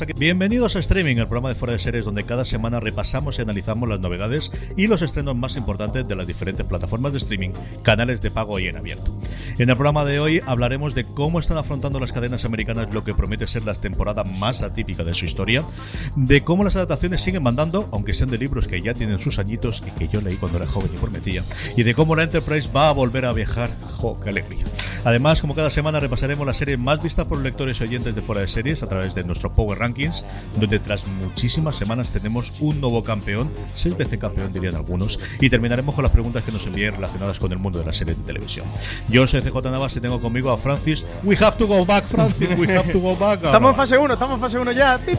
Pues aquí- Bienvenidos a Streaming, el programa de fuera de series donde cada semana repasamos y analizamos las novedades y los estrenos más importantes de las diferentes plataformas de streaming, canales de pago y en abierto. En el programa de hoy hablaremos de cómo están afrontando las cadenas americanas lo que promete ser la temporada más atípica de su historia, de cómo las adaptaciones siguen mandando, aunque sean de libros que ya tienen sus añitos y que yo leí cuando era joven y prometía, y de cómo la Enterprise va a volver a viajar. ¡Jo, qué alegría! Además, como cada semana repasaremos las series más vistas por lectores y oyentes de fuera de series a través de nuestro Power Donde tras muchísimas semanas tenemos un nuevo campeón, seis veces campeón dirían algunos, y terminaremos con las preguntas que nos envíen relacionadas con el mundo de las series de televisión. Yo soy CJ Navas y tengo conmigo a Francis. We have to go back, Francis. We have to go back. Estamos en fase 1, estamos en fase 1 ya.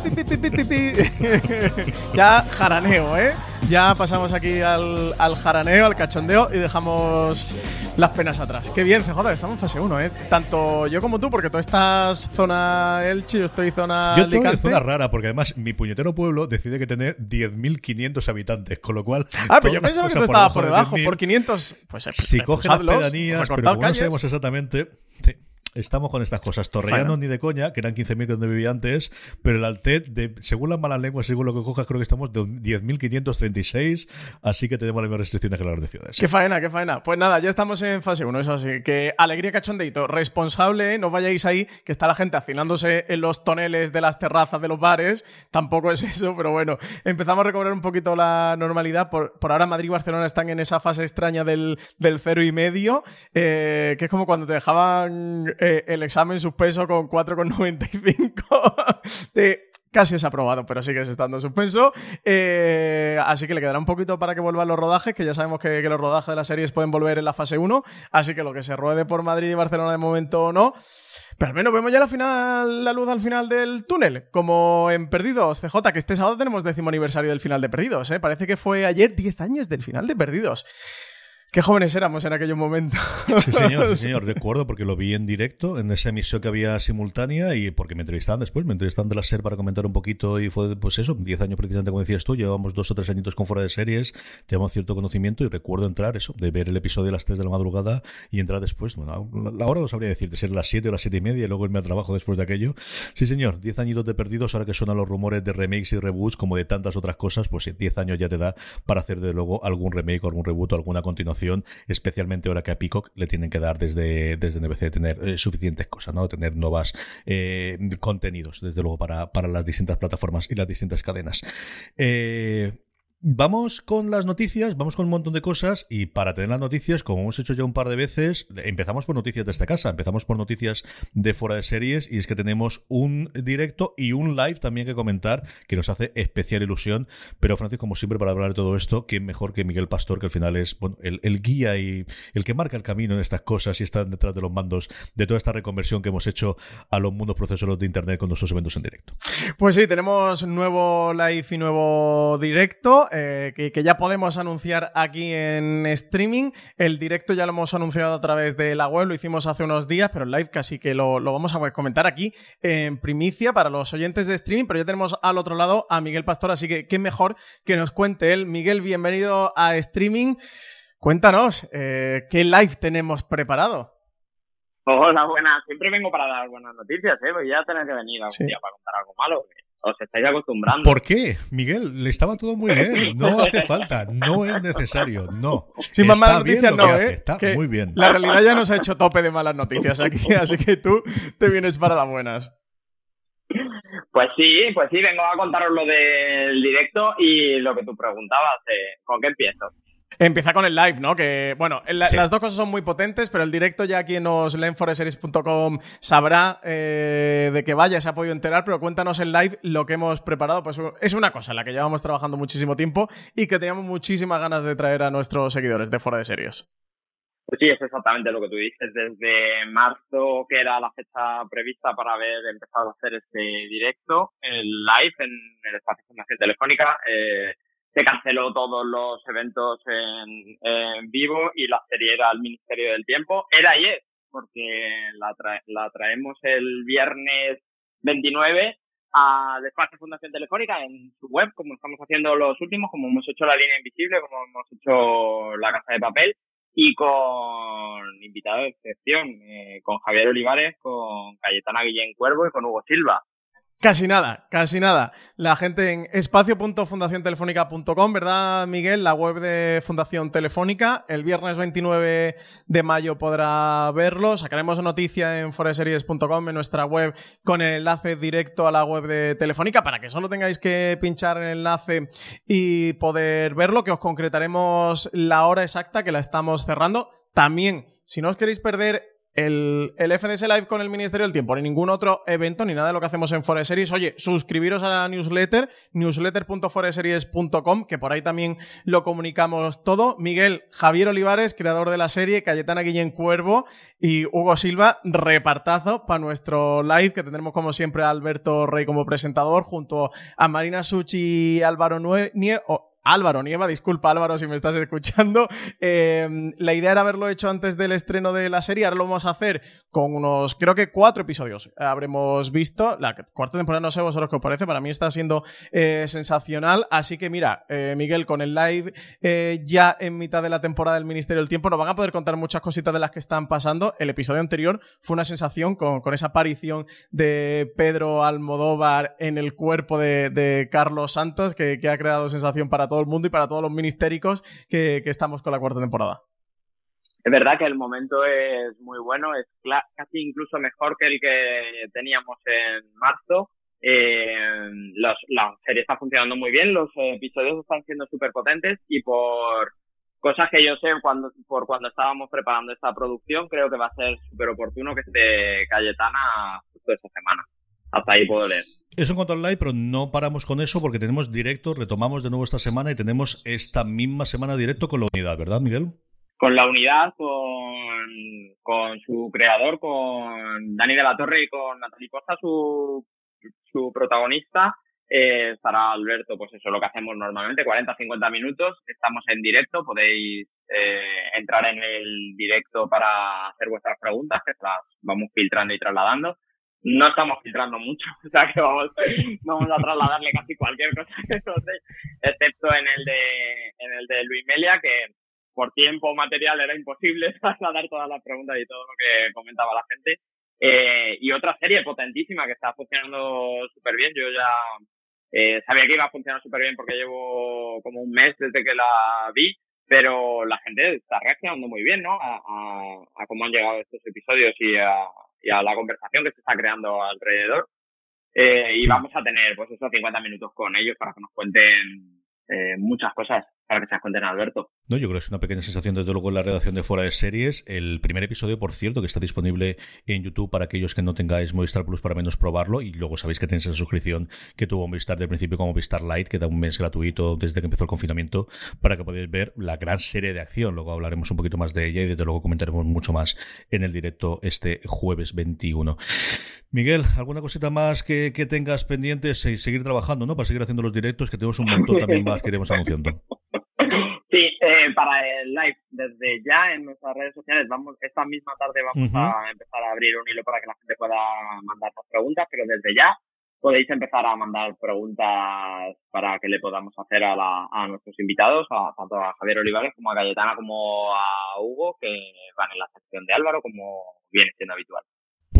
Ya jaraneo, ¿eh? Ya pasamos aquí al, al jaraneo, al cachondeo y dejamos las penas atrás. Qué bien, CJ, estamos en fase 1, ¿eh? Tanto yo como tú, porque tú estás zona Elche, yo estoy zona Yo Alicante. zona rara, porque además mi puñetero pueblo decide que tiene 10.500 habitantes, con lo cual. Ah, pero yo las pensaba que tú estabas por de debajo, 10.000, por 500. Pues eh, Si coge las repulsadlos, pedanías, pero no sabemos exactamente. sí, estamos con estas cosas. Torrellanos Bueno. ni de coña, que eran 15.000 donde vivía antes, pero el Altet, de, según las malas lenguas, según lo que cojas, creo que estamos de 10.536, así que tenemos las mismas restricciones que las de ciudades. Qué faena, qué faena. Pues nada, ya estamos en fase 1, eso sí. Que alegría cachondeito. Responsable, no vayáis ahí, que está la gente afilándose en los toneles de las terrazas de los bares. Tampoco es eso, pero bueno, empezamos a recobrar un poquito la normalidad. Por, por ahora Madrid y Barcelona están en esa fase extraña del, del cero y medio, eh, que es como cuando te dejaban eh, el examen suspenso con 4,95 de Casi es aprobado, pero sigues estando en suspenso. Eh, así que le quedará un poquito para que vuelvan los rodajes, que ya sabemos que, que los rodajes de las series pueden volver en la fase 1. Así que lo que se ruede por Madrid y Barcelona de momento no. Pero al menos vemos ya la, final, la luz al final del túnel. Como en Perdidos, CJ, que este sábado tenemos décimo aniversario del final de Perdidos. ¿eh? Parece que fue ayer 10 años del final de Perdidos. Qué jóvenes éramos en aquellos momentos. Sí, señor, sí, señor. Recuerdo porque lo vi en directo en esa emisión que había simultánea y porque me entrevistaban después, me entrevistaban de la SER para comentar un poquito y fue, pues eso, 10 años precisamente, como decías tú, llevamos dos o tres añitos con fuera de series, llevamos cierto conocimiento y recuerdo entrar eso, de ver el episodio a las 3 de la madrugada y entrar después, bueno, la- hora no sabría decir, de ser las 7 o las 7 y media y luego irme al trabajo después de aquello. Sí, señor, 10 añitos de perdidos, ahora que suenan los rumores de remakes y reboots, como de tantas otras cosas, pues sí, 10 años ya te da para hacer de luego algún remake o algún reboot o alguna continuación, especialmente ahora que a Peacock le tienen que dar desde, desde NBC tener eh, suficientes cosas, ¿no? Tener nuevas eh, contenidos, desde luego, para, para las distintas plataformas y las distintas cadenas. Eh, Vamos con las noticias, vamos con un montón de cosas y para tener las noticias, como hemos hecho ya un par de veces, empezamos por noticias de esta casa, empezamos por noticias de fuera de series y es que tenemos un directo y un live también que comentar que nos hace especial ilusión. Pero Francis, como siempre, para hablar de todo esto, ¿quién mejor que Miguel Pastor, que al final es bueno, el, guía y el que marca el camino en estas cosas y está detrás de los mandos de toda esta reconversión que hemos hecho a los mundos procesos de Internet con nuestros eventos en directo? Pues sí, tenemos nuevo live y nuevo directo. Eh, que, ya podemos anunciar aquí en streaming. El directo ya lo hemos anunciado a través de la web, lo hicimos hace unos días, pero el live casi que lo, vamos a comentar aquí en primicia para los oyentes de streaming. Pero ya tenemos al otro lado a Miguel Pastor, así que qué mejor que nos cuente él. Miguel, bienvenido a streaming. Cuéntanos, eh, ¿qué live tenemos preparado? Hola, buenas. Siempre vengo para dar buenas noticias, ¿eh? Voy a tener que venir algún día para contar algo malo os estáis acostumbrando. ¿Por qué? Miguel, le estaba todo muy bien. No hace falta, no es necesario, no. Sin más malas noticias, no, ¿eh? Está muy bien. La realidad ya nos ha hecho tope de malas noticias aquí, así que tú te vienes para las buenas. Pues sí, pues sí, vengo a contaros lo del directo y lo que tú preguntabas, eh, ¿con qué empiezo? Empieza con el live, ¿no? Que, bueno, las dos cosas son muy potentes, pero el directo ya quien nos leen foreseries.com sabrá eh, de que vaya, se ha podido enterar, pero cuéntanos el live lo que hemos preparado. Pues es una cosa en la que llevamos trabajando muchísimo tiempo y que teníamos muchísimas ganas de traer a nuestros seguidores de Fora de Series. Pues sí, es exactamente lo que tú dices. Desde marzo, que era la fecha prevista para haber empezado a hacer este directo, el live en el espacio Fundación Telefónica, eh, se canceló todos los eventos en, en, vivo y la serie era al Ministerio del Tiempo. Era ayer, porque la, la traemos el viernes 29 a Despacho Fundación Telefónica en su web, como estamos haciendo los últimos, como hemos hecho la línea invisible, como hemos hecho la casa de papel y con invitados de excepción, eh, con Javier Olivares, con Cayetana Guillén Cuervo y con Hugo Silva. Casi nada, casi nada. La gente en espacio.fundaciontelefónica.com, ¿verdad, Miguel? La web de Fundación Telefónica. El viernes 29 de mayo podrá verlo. Sacaremos noticia en foreseries.com, en nuestra web, con el enlace directo a la web de Telefónica, para que solo tengáis que pinchar el enlace y poder verlo, que os concretaremos la hora exacta que la estamos cerrando. También, si no os queréis perder el, el, FDS Live con el Ministerio del Tiempo, ni ningún otro evento, ni nada de lo que hacemos en Foreseries. Oye, suscribiros a la newsletter, newsletter.foreseries.com, que por ahí también lo comunicamos todo. Miguel, Javier Olivares, creador de la serie, Cayetana Guillén Cuervo y Hugo Silva, repartazo para nuestro live, que tendremos como siempre a Alberto Rey como presentador, junto a Marina Suchi y Álvaro Nue Álvaro Nieva, disculpa Álvaro si me estás escuchando. Em, la idea era haberlo hecho antes del estreno de la serie, ahora lo vamos a hacer con unos, creo que cuatro episodios. Habremos visto, la cuarta temporada no sé vosotros qué os parece, para mí está siendo eh, sensacional. Así que mira, eh, Miguel, con el live eh, ya en mitad de la temporada del Ministerio del Tiempo, nos van a poder contar muchas cositas de las que están pasando. El episodio anterior fue una sensación con, esa aparición de Pedro Almodóvar en el cuerpo de, Carlos Santos, que, que ha creado sensación para todo el mundo y para todos los ministéricos que, estamos con la cuarta temporada. Es verdad que el momento es muy bueno, es casi incluso mejor que el que teníamos en marzo. Eh, la serie está funcionando muy bien, los episodios están siendo súper potentes y por cosas que yo sé cuando, por cuando estábamos preparando esta producción, creo que va a ser súper oportuno que esté Cayetana justo esta semana. Hasta ahí puedo leer. Es un control live, pero no paramos con eso porque tenemos directo, retomamos de nuevo esta semana y tenemos esta misma semana directo con la unidad, ¿verdad, Miguel? Con la unidad, con, con su creador, con Dani de la Torre y con Natalie Costa, su, su protagonista. Eh, estará Alberto, pues eso es lo que hacemos normalmente, 40-50 minutos. Estamos en directo, podéis eh, entrar en el directo para hacer vuestras preguntas, que las vamos filtrando y trasladando no estamos filtrando mucho, o sea que vamos, vamos a trasladarle casi cualquier cosa que excepto en el de en el de Luis Melia, que por tiempo material era imposible trasladar todas las preguntas y todo lo que comentaba la gente. Eh, y otra serie potentísima que está funcionando súper bien. Yo ya eh, sabía que iba a funcionar súper bien porque llevo como un mes desde que la vi, pero la gente está reaccionando muy bien, ¿no? A, a, a cómo han llegado estos episodios y a, y a la conversación que se está creando alrededor. Eh, y vamos a tener, pues, esos 50 minutos con ellos para que nos cuenten eh, muchas cosas para que se las cuenten a Alberto. No, yo creo que es una pequeña sensación, desde luego, en la redacción de Fuera de Series. El primer episodio, por cierto, que está disponible en YouTube para aquellos que no tengáis Movistar Plus para menos probarlo. Y luego sabéis que tenéis esa suscripción que tuvo Movistar del principio como Movistar Lite, que da un mes gratuito desde que empezó el confinamiento, para que podáis ver la gran serie de acción. Luego hablaremos un poquito más de ella y desde luego comentaremos mucho más en el directo este jueves 21. Miguel, ¿alguna cosita más que, que tengas pendientes? Seguir trabajando, ¿no? Para seguir haciendo los directos, que tenemos un montón también más que iremos anunciando. Eh, para el live, desde ya en nuestras redes sociales, vamos esta misma tarde vamos a empezar a abrir un hilo para que la gente pueda mandar sus preguntas, pero desde ya podéis empezar a mandar preguntas para que le podamos hacer a, la, a nuestros invitados, a, tanto a Javier Olivares como a Cayetana como a Hugo, que van en la sección de Álvaro, como viene siendo habitual.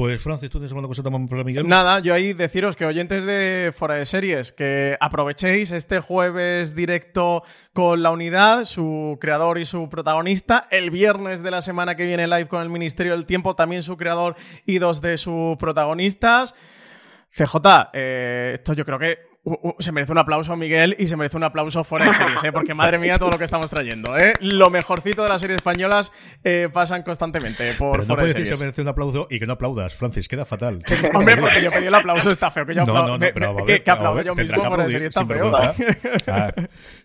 Pues Francis, ¿tú tienes alguna cosa más para Miguel? Nada, yo ahí deciros que oyentes de Fora de Series, que aprovechéis este jueves directo con la unidad, su creador y su protagonista. El viernes de la semana que viene live con el Ministerio del Tiempo, también su creador y dos de sus protagonistas. CJ, eh, esto yo creo que se merece un aplauso Miguel y se merece un aplauso fuera de series, ¿eh? porque madre mía todo lo que estamos trayendo. ¿eh? Lo mejorcito de las series españolas eh, pasan constantemente por Pero no fuera de puedes decir series. se merece un aplauso y que no aplaudas, Francis, queda fatal. Hombre, porque yo pedí el aplauso, está feo. Que yo No, aplau- no, no, me- pero ver, que, aplaudo ver, yo mismo que fuera de series, está feo. Ah,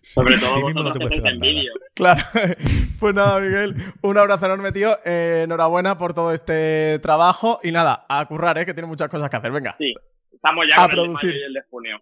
Sobre todo sí mismo no vosotros te nada. vídeo. Claro. Pues nada, Miguel, un abrazo enorme, tío. Eh, enhorabuena por todo este trabajo. Y nada, a currar, ¿eh? que tiene muchas cosas que hacer. Venga. Sí, estamos ya A con el de producir. mayo y el de junio.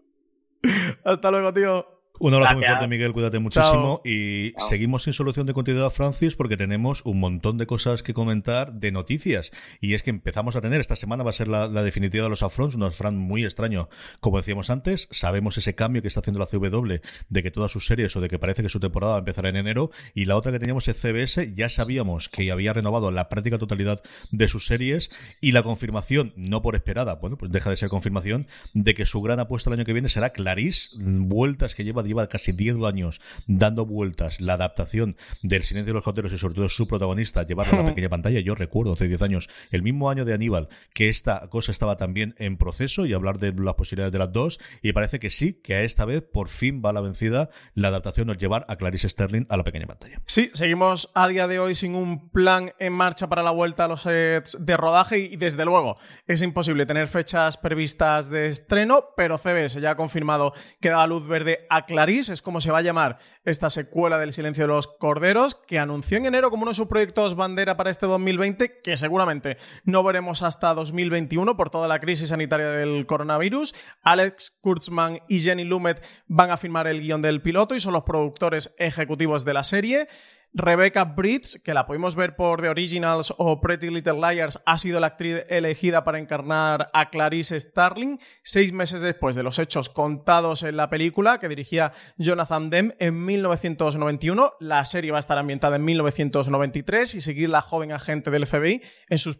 Hasta luego, tío. Un abrazo muy Gracias. fuerte, Miguel. Cuídate muchísimo. Chao. Y Chao. seguimos sin solución de continuidad, Francis, porque tenemos un montón de cosas que comentar de noticias. Y es que empezamos a tener, esta semana va a ser la, la definitiva de los upfronts, un upfront muy extraño, como decíamos antes. Sabemos ese cambio que está haciendo la CW de que todas sus series o de que parece que su temporada va a empezar en enero. Y la otra que teníamos es CBS, ya sabíamos que había renovado la práctica totalidad de sus series. Y la confirmación, no por esperada, bueno, pues deja de ser confirmación, de que su gran apuesta el año que viene será Clarice, vueltas que lleva, lleva casi 10 años dando vueltas la adaptación del Silencio de los Corderos y sobre todo su protagonista llevarla a la pequeña pantalla. Yo recuerdo hace 10 años, el mismo año de Aníbal, que esta cosa estaba también en proceso y hablar de las posibilidades de las dos y parece que sí, que a esta vez por fin va la vencida la adaptación al llevar a Clarice Sterling a la pequeña pantalla. Sí, seguimos a día de hoy sin un plan en marcha para la vuelta a los sets de rodaje y desde luego es imposible tener fechas previstas de estreno, pero CBS ya ha confirmado que da luz verde a Clarice, es como se va a llamar esta secuela del Silencio de los Corderos, que anunció en enero como uno de sus proyectos bandera para este 2020, que seguramente no veremos hasta 2021 por toda la crisis sanitaria del coronavirus. Alex Kurtzman y Jenny Lumet van a firmar el guion del piloto y son los productores ejecutivos de la serie. Rebecca Bridge, que la pudimos ver por The Originals o Pretty Little Liars, ha sido la actriz elegida para encarnar a Clarice Starling, seis meses después de los hechos contados en la película que dirigía Jonathan Demme en 1991. La serie va a estar ambientada en 1993 y seguir la joven agente del FBI en sus,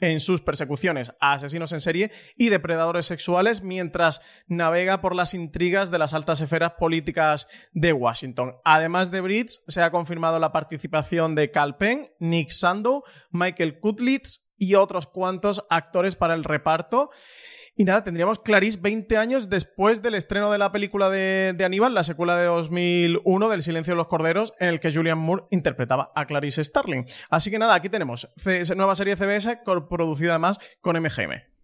en sus persecuciones a asesinos en serie y depredadores sexuales mientras navega por las intrigas de las altas esferas políticas de Washington. Además de Bridge, se ha confirmado la participación de Cal Penn, Nick Sandow, Michael Kutlitz y otros cuantos actores para el reparto. Y nada, tendríamos Clarice 20 años después del estreno de la película de, Aníbal, la secuela de 2001 del Silencio de los Corderos, en el que Julian Moore interpretaba a Clarice Starling. Así que nada, aquí tenemos nueva serie CBS, producida además con MGM.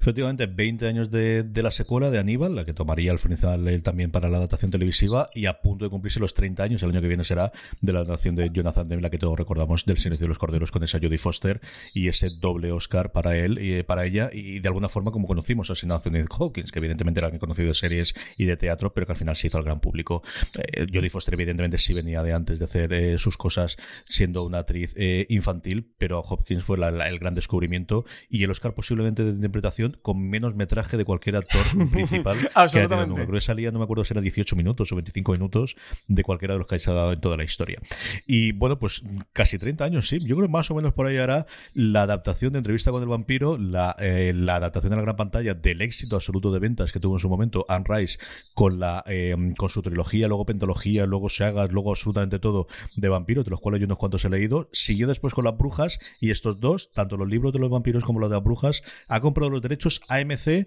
Efectivamente, 20 años de, de la secuela de Aníbal, la que tomaría al final él también para la adaptación televisiva, y a punto de cumplirse los 30 años, el año que viene será de la adaptación de Jonathan Demme, la que todos recordamos del Silencio de los Corderos con esa Jodie Foster y ese doble Oscar para él y para ella, y de alguna forma como conocimos a Anthony Hawkins, que evidentemente era alguien conocido de series y de teatro, pero que al final se hizo al gran público. Eh, Jodie Foster evidentemente sí venía de antes de hacer eh, sus cosas siendo una actriz eh, infantil, pero Hopkins fue el gran descubrimiento y el Oscar posiblemente de interpretación con menos metraje de cualquier actor principal que haya tenido Absolutamente. nunca. Creo que salía, no me acuerdo si era 18 minutos o 25 minutos de cualquiera de los que haya dado en toda la historia. Y bueno, pues casi 30 años, sí. Yo creo que más o menos por ahí hará la adaptación de Entrevista con el Vampiro, la, eh, la adaptación a la gran pantalla del éxito absoluto de ventas que tuvo en su momento Anne Rice con, la, eh, con su trilogía, luego pentología, luego sagas, luego absolutamente todo de vampiros, de los cuales yo unos cuantos he leído. Siguió después con las brujas y estos dos, tanto los libros de los vampiros como los de las brujas, ha comprado de los derechos, AMC,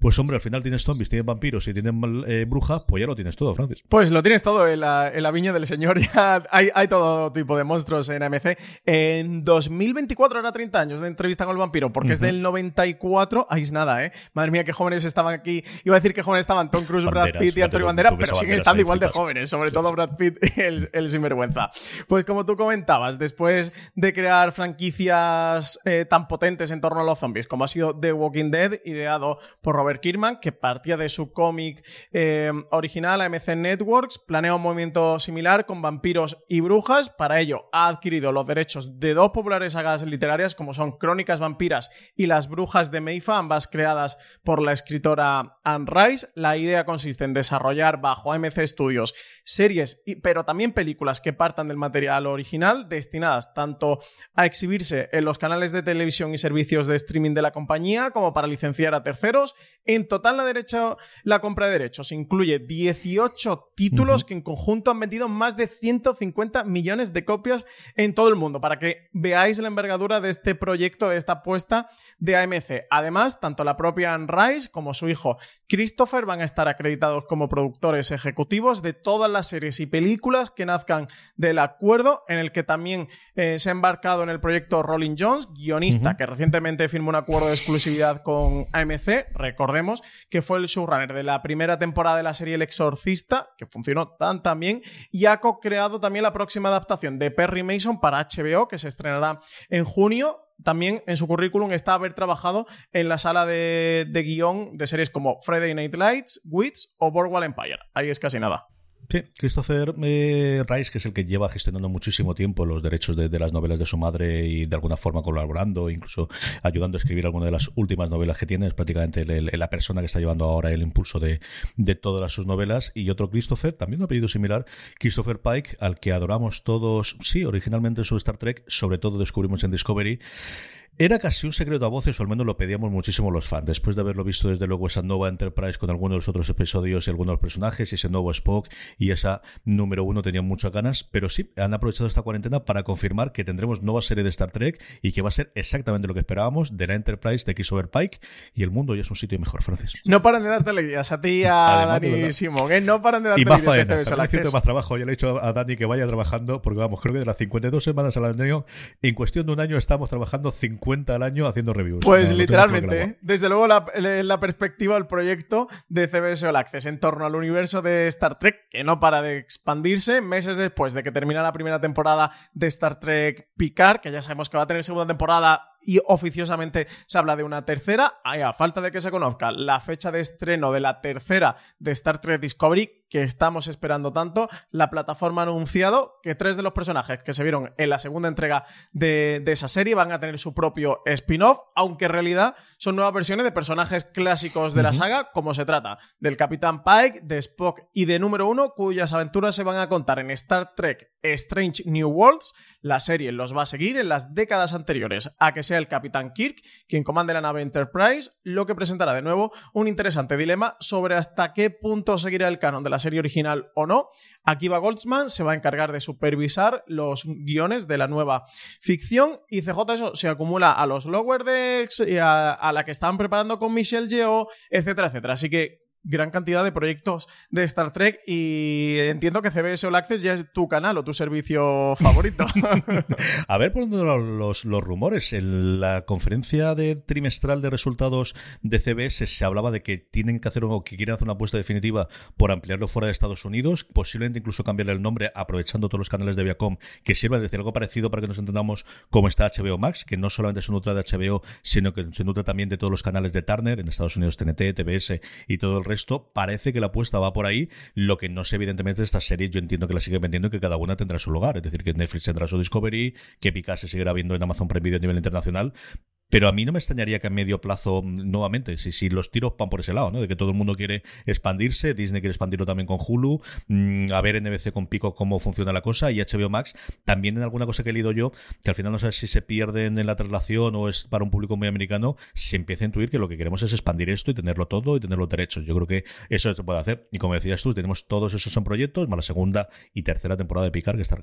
pues hombre, al final tienes zombies, tienes vampiros y tienes eh, brujas, pues ya lo tienes todo, Francis. Pues lo tienes todo en la, en la viña del señor. Ya hay, hay, todo tipo de monstruos en AMC. En 2024 era 30 años de entrevista con el vampiro, porque uh -huh. es del 94. Ahí es nada, ¿eh? Madre mía, qué jóvenes estaban aquí. Iba a decir que jóvenes estaban Tom Cruise, Banderas, Brad Pitt y Antonio Banderas, pero siguen estando igual de jóvenes, sobre todo Brad Pitt, el, el sinvergüenza. Pues como tú comentabas, después de crear franquicias eh, tan potentes en torno a los zombies, como ha sido The Walking Dead, ideado por Robert Kirkman, que partía de su cómic eh, original AMC Networks, planea un movimiento similar con vampiros y brujas. Para ello, ha adquirido los derechos de dos populares sagas literarias, como son Crónicas Vampiras y Las Brujas de Meifa, ambas creadas por la escritora Anne Rice. La idea consiste en desarrollar bajo AMC Studios series, pero también películas que partan del material original, destinadas tanto a exhibirse en los canales de televisión y servicios de streaming de la compañía, como para licenciar a terceros. En total, la, derecha, la compra de derechos incluye 18 títulos uh -huh. que en conjunto han vendido más de 150 millones de copias en todo el mundo, para que veáis la envergadura de este proyecto, de esta apuesta de AMC. Además, tanto la propia Anne Rice como su hijo Christopher van a estar acreditados como productores ejecutivos de todas las series y películas que nazcan del acuerdo, en el que también eh, se ha embarcado en el proyecto Rolling Jones, guionista uh -huh. que recientemente firmó un acuerdo de exclusividad con AMC. Recordemos que fue el showrunner de la primera temporada de la serie El Exorcista, que funcionó tan tan bien, y ha co-creado también la próxima adaptación de Perry Mason para HBO, que se estrenará en junio también en su currículum está haber trabajado en la sala de, de guion de series como Friday Night Lights, Wits o Boardwalk Empire. Ahí es casi nada. Sí, Christopher eh, Rice, que es el que lleva gestionando muchísimo tiempo los derechos de, de, las novelas de su madre y de alguna forma colaborando, incluso ayudando a escribir alguna de las últimas novelas que tiene, es prácticamente el, el, la persona que está llevando ahora el impulso de, de todas sus novelas. Y otro Christopher, también un apellido similar, Christopher Pike, al que adoramos todos, sí, originalmente en su Star Trek, sobre todo descubrimos en Discovery. Era casi un secreto a voces, o al menos lo pedíamos muchísimo los fans. Después de haberlo visto desde luego esa nueva Enterprise con algunos de los otros episodios y algunos personajes, y ese nuevo Spock y esa número uno tenían muchas ganas. Pero sí, han aprovechado esta cuarentena para confirmar que tendremos nueva serie de Star Trek y que va a ser exactamente lo que esperábamos de la Enterprise de Christopher Pike. Y el mundo ya es un sitio mejor, Francis. No paran de darte alegrías a ti y a Dani Simón, ¿eh? No paran de darte y más faena, más trabajo. Ya le he dicho a Dani que vaya trabajando, porque vamos, creo que de las 52 semanas al año, en cuestión de un año estamos trabajando 50 al año haciendo reviews. Pues no, literalmente, ¿eh? desde luego la, la, perspectiva del proyecto de CBS All Access en torno al universo de Star Trek, que no para de expandirse, meses después de que termina la primera temporada de Star Trek Picard, que ya sabemos que va a tener segunda temporada y oficiosamente se habla de una tercera. A falta de que se conozca la fecha de estreno de la tercera de Star Trek Discovery, que estamos esperando tanto, la plataforma ha anunciado que tres de los personajes que se vieron en la segunda entrega de, de esa serie van a tener su propio spin-off, aunque en realidad son nuevas versiones de personajes clásicos de la saga, como se trata del Capitán Pike, de Spock y de Número Uno, cuyas aventuras se van a contar en Star Trek Strange New Worlds. La serie los va a seguir en las décadas anteriores a que sea el Capitán Kirk quien comande la nave Enterprise, lo que presentará de nuevo un interesante dilema sobre hasta qué punto seguirá el canon de la serie original o no. Akiva Goldsman se va a encargar de supervisar los guiones de la nueva ficción y CJ eso se acumula a los Lower Decks y a, la que están preparando con Michelle Yeoh, etcétera, etcétera. Así que gran cantidad de proyectos de Star Trek y entiendo que CBS All Access ya es tu canal o tu servicio favorito. a ver por dónde los, los, rumores. En la conferencia de trimestral de resultados de CBS se hablaba de que tienen que hacer o que quieren hacer una apuesta definitiva por ampliarlo fuera de Estados Unidos, posiblemente incluso cambiarle el nombre aprovechando todos los canales de Viacom que sirvan de decir algo parecido para que nos entendamos cómo está HBO Max, que no solamente se nutre de HBO, sino que se nutre también de todos los canales de Turner, en Estados Unidos TNT, TBS y todo el resto parece que la apuesta va por ahí. Lo que no sé, evidentemente, de estas series, yo entiendo que la siguen vendiendo y que cada una tendrá su lugar. Es decir, que Netflix tendrá su Discovery, que Picard se seguirá viendo en Amazon Prime Video a nivel internacional. Pero a mí no me extrañaría que a medio plazo, nuevamente, si, si los tiros van por ese lado, ¿no? De que todo el mundo quiere expandirse, Disney quiere expandirlo también con Hulu, mmm, a ver NBC con Pico cómo funciona la cosa, y HBO Max, también en alguna cosa que he leído yo, que al final no sé si se pierden en la traslación o es para un público muy americano, se empieza a intuir que lo que queremos es expandir esto y tenerlo todo y tener los derechos. Yo creo que eso se puede hacer. Y como decías tú, tenemos todos esos en proyectos, más la segunda y tercera temporada de Picard que está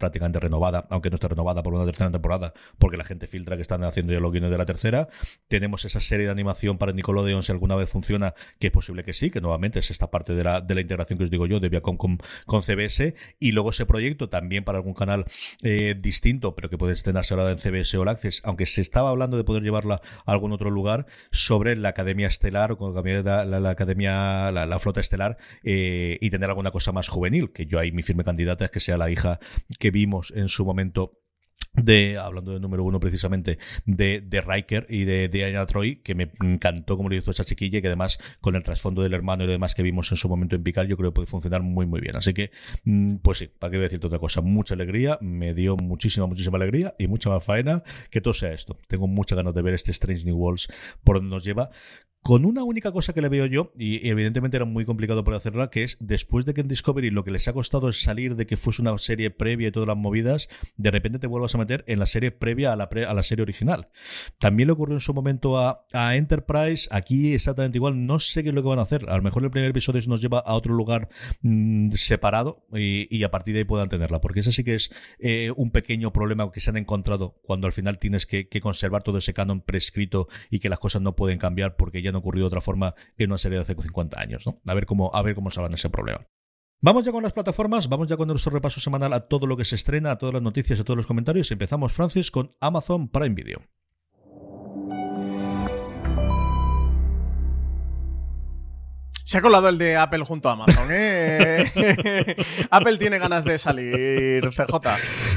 Prácticamente renovada, aunque no está renovada por una tercera temporada, porque la gente filtra que están haciendo ya los guiones de la tercera. Tenemos esa serie de animación para Nickelodeon, si alguna vez funciona, que es posible que sí, que nuevamente es esta parte de la, de la integración que os digo yo, de Viacom con, con CBS, y luego ese proyecto también para algún canal eh, distinto, pero que puede estrenarse ahora en CBS o Access, aunque se estaba hablando de poder llevarla a algún otro lugar, sobre la Academia Estelar o con la, la, la Academia, la, la, Flota Estelar, eh, y tener alguna cosa más juvenil, que yo ahí mi firme candidata es que sea la hija que vimos en su momento de, hablando de número uno precisamente, de, de Riker y de Diana Troy, que me encantó como lo hizo esa chiquilla que además con el trasfondo del hermano y demás que vimos en su momento en Picar, yo creo que puede funcionar muy muy bien. Así que, pues sí, para qué voy a decirte otra cosa, mucha alegría, me dio muchísima, muchísima alegría y mucha más faena que todo sea esto. Tengo muchas ganas de ver este Strange New Worlds por donde nos lleva con una única cosa que le veo yo, y evidentemente era muy complicado por hacerla, que es después de que en Discovery lo que les ha costado es salir de que fuese una serie previa y todas las movidas, de repente te vuelvas a meter en la serie previa a la, pre, a la serie original. También le ocurrió en su momento a, Enterprise, aquí exactamente igual, no sé qué es lo que van a hacer. A lo mejor el primer episodio nos lleva a otro lugar mmm, separado y, a partir de ahí puedan tenerla, porque ese sí que es eh, un pequeño problema que se han encontrado cuando al final tienes que conservar todo ese canon prescrito y que las cosas no pueden cambiar porque ya no ocurrido de otra forma en una serie de hace 50 años, ¿no? A ver cómo, a ver cómo salvan ese problema. Vamos ya con las plataformas, vamos ya con nuestro repaso semanal a todo lo que se estrena, a todas las noticias, a todos los comentarios. Empezamos, Francis, con Amazon Prime Video. Se ha colado el de Apple junto a Amazon, ¿eh? Apple tiene ganas de salir, CJ.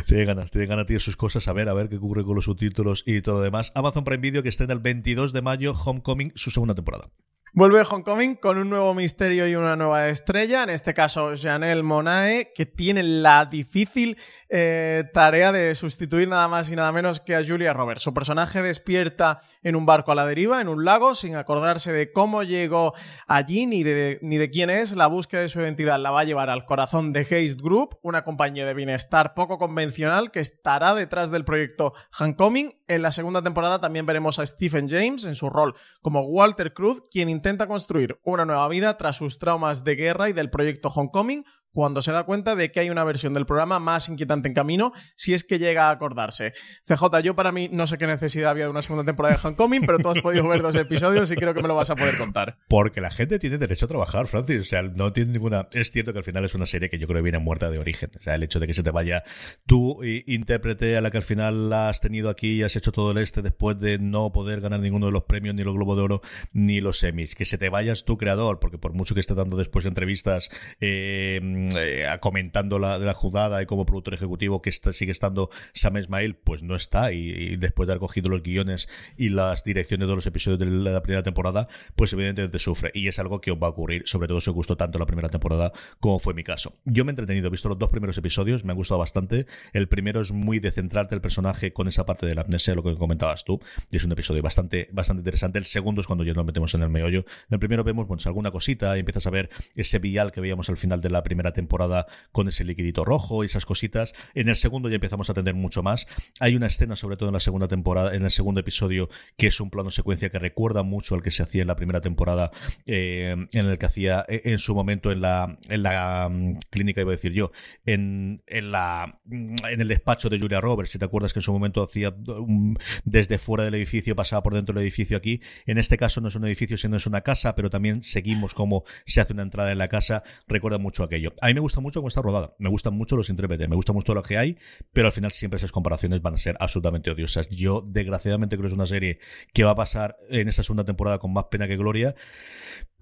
Tiene ganas, tiene ganas, tiene sus cosas, a ver, a ver qué ocurre con los subtítulos y todo lo demás. Amazon Prime Video que estrena el 22 de mayo Homecoming, su segunda temporada. Vuelve Homecoming con un nuevo misterio y una nueva estrella, en este caso Janelle Monae, que tiene la difícil eh, tarea de sustituir nada más y nada menos que a Julia Roberts. Su personaje despierta en un barco a la deriva, en un lago, sin acordarse de cómo llegó allí ni de, ni de quién es. La búsqueda de su identidad la va a llevar al corazón de Haste Group, una compañía de bienestar poco convencional que estará detrás del proyecto Homecoming. En la segunda temporada también veremos a Stephen James en su rol como Walter Cruz, quien intenta construir una nueva vida tras sus traumas de guerra y del proyecto Homecoming, cuando se da cuenta de que hay una versión del programa más inquietante en camino, si es que llega a acordarse. CJ, yo para mí no sé qué necesidad había de una segunda temporada de Homecoming, pero tú has podido ver dos episodios y creo que me lo vas a poder contar. Porque la gente tiene derecho a trabajar, Francis. O sea, no tiene ninguna. Es cierto que al final es una serie que yo creo que viene muerta de origen. O sea, el hecho de que se te vaya tu intérprete a la que al final has tenido aquí y has hecho todo el este después de no poder ganar ninguno de los premios, ni los Globo de Oro, ni los semis. Que se te vayas tu creador, porque por mucho que esté dando después de entrevistas. Eh, eh, comentando la, la jugada y como productor ejecutivo que sigue estando Sam Ismail, pues no está. Y, después de haber cogido los guiones y las direcciones de los episodios de la primera temporada, pues evidentemente sufre. Y es algo que os va a ocurrir, sobre todo si os gustó tanto la primera temporada como fue mi caso. Yo me he entretenido, he visto los dos primeros episodios, me han gustado bastante. El primero es muy de centrarte el personaje con esa parte de la amnesia, lo que comentabas tú. Y es un episodio bastante, bastante interesante. El segundo es cuando ya nos metemos en el meollo. En el primero vemos, pues, alguna cosita y empiezas a ver ese vial que veíamos al final de la primera temporada con ese liquidito rojo y esas cositas. En el segundo ya empezamos a tener mucho más. Hay una escena, sobre todo en la segunda temporada, en el segundo episodio, que es un plano secuencia que recuerda mucho al que se hacía en la primera temporada, eh, en el que hacía en su momento en la, en la um, clínica, iba a decir yo, en, en, la, en el despacho de Julia Roberts. Si te acuerdas que en su momento hacía um, desde fuera del edificio, pasaba por dentro del edificio aquí. En este caso no es un edificio, sino es una casa, pero también seguimos cómo se hace una entrada en la casa. Recuerda mucho aquello. A mí me gusta mucho cómo está rodada. Me gustan mucho los intérpretes, me gusta mucho lo que hay, pero al final siempre esas comparaciones van a ser absolutamente odiosas. Yo, desgraciadamente, creo que es una serie que va a pasar en esta segunda temporada con más pena que gloria.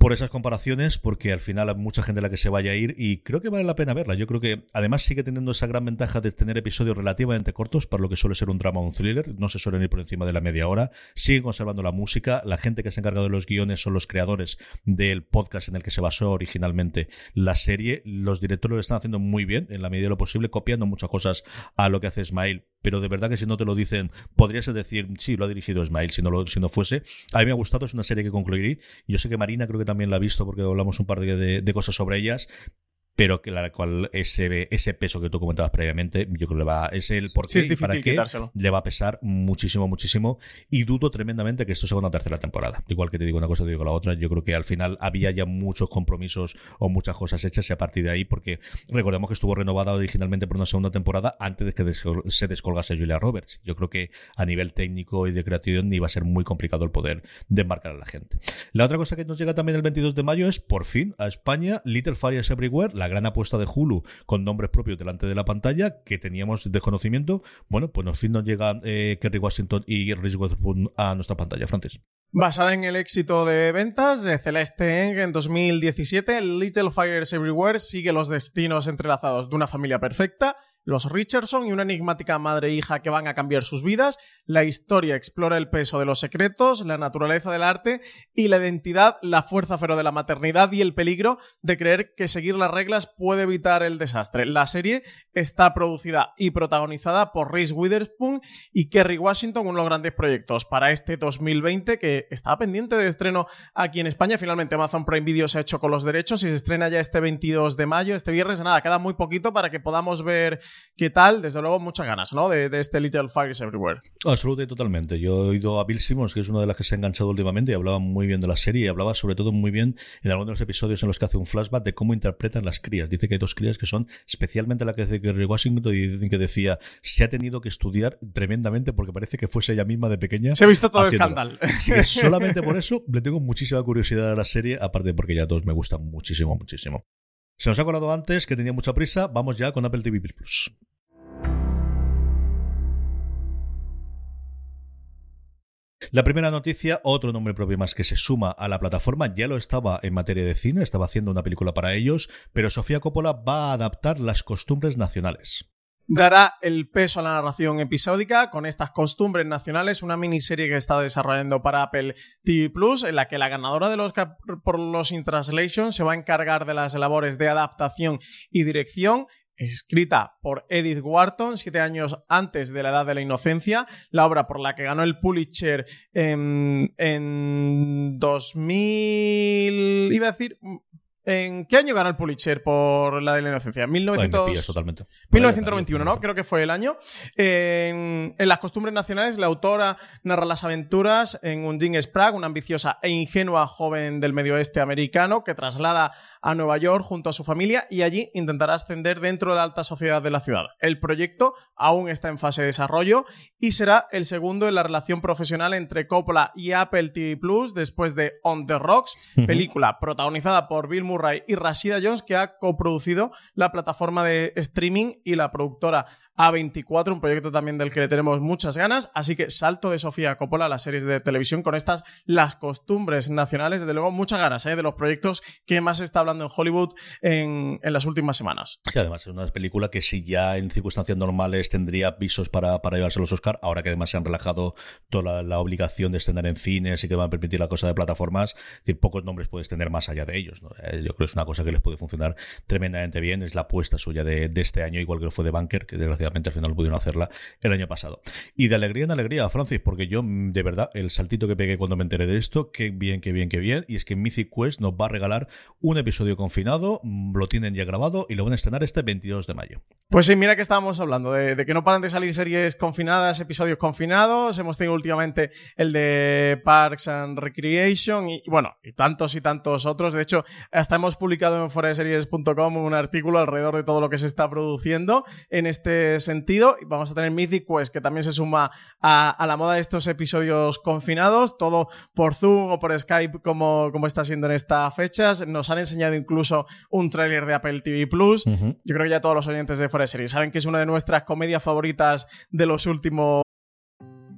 Por esas comparaciones, porque al final hay mucha gente a la que se vaya a ir y creo que vale la pena verla. Yo creo que además sigue teniendo esa gran ventaja de tener episodios relativamente cortos para lo que suele ser un drama o un thriller. No se suelen ir por encima de la media hora. Sigue conservando la música. La gente que se ha encargado de los guiones son los creadores del podcast en el que se basó originalmente la serie. Los directores lo están haciendo muy bien, en la medida de lo posible, copiando muchas cosas a lo que hace Smile pero de verdad que si no te lo dicen, podrías decir, sí, lo ha dirigido Smile, si no, lo, si no fuese. A mí me ha gustado, es una serie que concluiré. Yo sé que Marina creo que también la ha visto porque hablamos un par de, de cosas sobre ellas, pero que la cual ese, ese peso que tú comentabas previamente, yo creo que le va, es el por qué y para qué le va a pesar muchísimo, muchísimo, y dudo tremendamente que esto sea una tercera temporada. Igual que te digo una cosa, te digo la otra, yo creo que al final había ya muchos compromisos o muchas cosas hechas y a partir de ahí, porque recordemos que estuvo renovada originalmente por una segunda temporada antes de que se descolgase Julia Roberts. Yo creo que a nivel técnico y de creación iba a ser muy complicado el poder desmarcar a la gente. La otra cosa que nos llega también el 22 de mayo es, por fin, a España, Little Fires Everywhere, la gran apuesta de Hulu con nombres propios delante de la pantalla que teníamos desconocimiento. Bueno, pues al fin nos llegan eh, Kerry Washington y Reese Witherspoon a nuestra pantalla, Francis. Basada en el éxito de ventas de Celeste Eng en 2017, Little Fires Everywhere sigue los destinos entrelazados de una familia perfecta los Richardson y una enigmática madre e hija que van a cambiar sus vidas. La historia explora el peso de los secretos, la naturaleza del arte y la identidad, la fuerza feroz de la maternidad y el peligro de creer que seguir las reglas puede evitar el desastre. La serie está producida y protagonizada por Reese Witherspoon y Kerry Washington, uno de los grandes proyectos para este 2020 que estaba pendiente de estreno aquí en España. Finalmente Amazon Prime Video se ha hecho con los derechos y se estrena ya este 22 de mayo, este viernes. Nada, queda muy poquito para que podamos ver ¿Qué tal? Desde luego, muchas ganas, ¿no? De, este Little Fires Everywhere. Absolutamente, totalmente. Yo he oído a Bill Simmons, que es una de las que se ha enganchado últimamente, y hablaba muy bien de la serie, y hablaba sobre todo muy bien en algunos de los episodios en los que hace un flashback de cómo interpretan las crías. Dice que hay dos crías que son especialmente la que hace Kerry Washington, y que decía, se ha tenido que estudiar tremendamente porque parece que fuese ella misma de pequeña. Se ha visto todo el escándalo. solamente por eso le tengo muchísima curiosidad a la serie, aparte porque ya todos me gustan muchísimo, muchísimo. Se nos ha colado antes, que tenía mucha prisa. Vamos ya con Apple TV Plus. La primera noticia, otro nombre propio más que se suma a la plataforma, ya lo estaba en materia de cine, estaba haciendo una película para ellos, pero Sofía Coppola va a adaptar las costumbres nacionales dará el peso a la narración episódica con estas costumbres nacionales, una miniserie que está desarrollando para Apple TV Plus, en la que la ganadora de los por los In Translation se va a encargar de las labores de adaptación y dirección escrita por Edith Wharton siete años antes de la Edad de la Inocencia, la obra por la que ganó el Pulitzer en, en 2000, iba a decir, ¿En qué año ganó el Pulitzer por la de la inocencia? 1991, ¿no? Creo que fue el año. En, las costumbres nacionales, la autora narra las aventuras en un Jean Sprague, una ambiciosa e ingenua joven del medio oeste americano que traslada a Nueva York junto a su familia y allí intentará ascender dentro de la alta sociedad de la ciudad. El proyecto aún está en fase de desarrollo y será el segundo en la relación profesional entre Coppola y Apple TV Plus después de On the Rocks, película protagonizada por Bill Murray y Rashida Jones que ha coproducido la plataforma de streaming y la productora A24, un proyecto también del que le tenemos muchas ganas, así que salto de Sofía Coppola a las series de televisión con estas las costumbres nacionales, desde luego muchas ganas ¿eh? de los proyectos que más está hablando en Hollywood en, las últimas semanas. Además es una película que si ya en circunstancias normales tendría pisos para, para llevarse los Oscar, ahora que además se han relajado toda la, obligación de estrenar en cines y que van a permitir la cosa de plataformas, pocos nombres puedes tener más allá de ellos. Eh, yo creo que es una cosa que les puede funcionar tremendamente bien, es la apuesta suya de, de este año, igual que lo fue de Banker, que desgraciadamente al final pudieron hacerla el año pasado. Y de alegría en alegría, Francis, porque yo, de verdad, el saltito que pegué cuando me enteré de esto, qué bien, qué bien, qué bien, y es que Mythic Quest nos va a regalar un episodio confinado, mm, lo tienen ya grabado y lo van a estrenar este 22 de mayo. Pues sí, mira que estábamos hablando de, que no paran de salir series confinadas, episodios confinados. Hemos tenido últimamente el de Parks and Recreation y, bueno, y tantos y tantos otros. De hecho, hasta hemos publicado en foraseries.com un artículo alrededor de todo lo que se está produciendo en este sentido. Y vamos a tener Mythic Quest, que también se suma a, la moda de estos episodios confinados, todo por Zoom o por Skype, como, como está siendo en estas fechas. Nos han enseñado incluso un tráiler de Apple TV Plus. Yo creo que ya todos los oyentes de Foreseries saben que es una de nuestras comedias favoritas de los últimos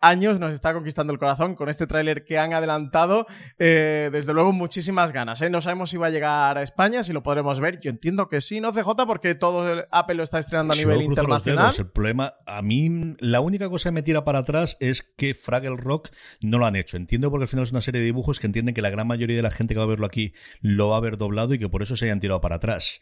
años nos está conquistando el corazón con este tráiler que han adelantado. Eh, desde luego, muchísimas ganas. ¿eh? No sabemos si va a llegar a España, si lo podremos ver. Yo entiendo que sí, ¿no, CJ? Porque todo el Apple lo está estrenando a nivel internacional. El problema, a mí, la única cosa que me tira para atrás es que Fraggle Rock no lo han hecho. Entiendo porque al final es una serie de dibujos que entienden que la gran mayoría de la gente que va a verlo aquí lo va a ver doblado y que por eso se hayan tirado para atrás.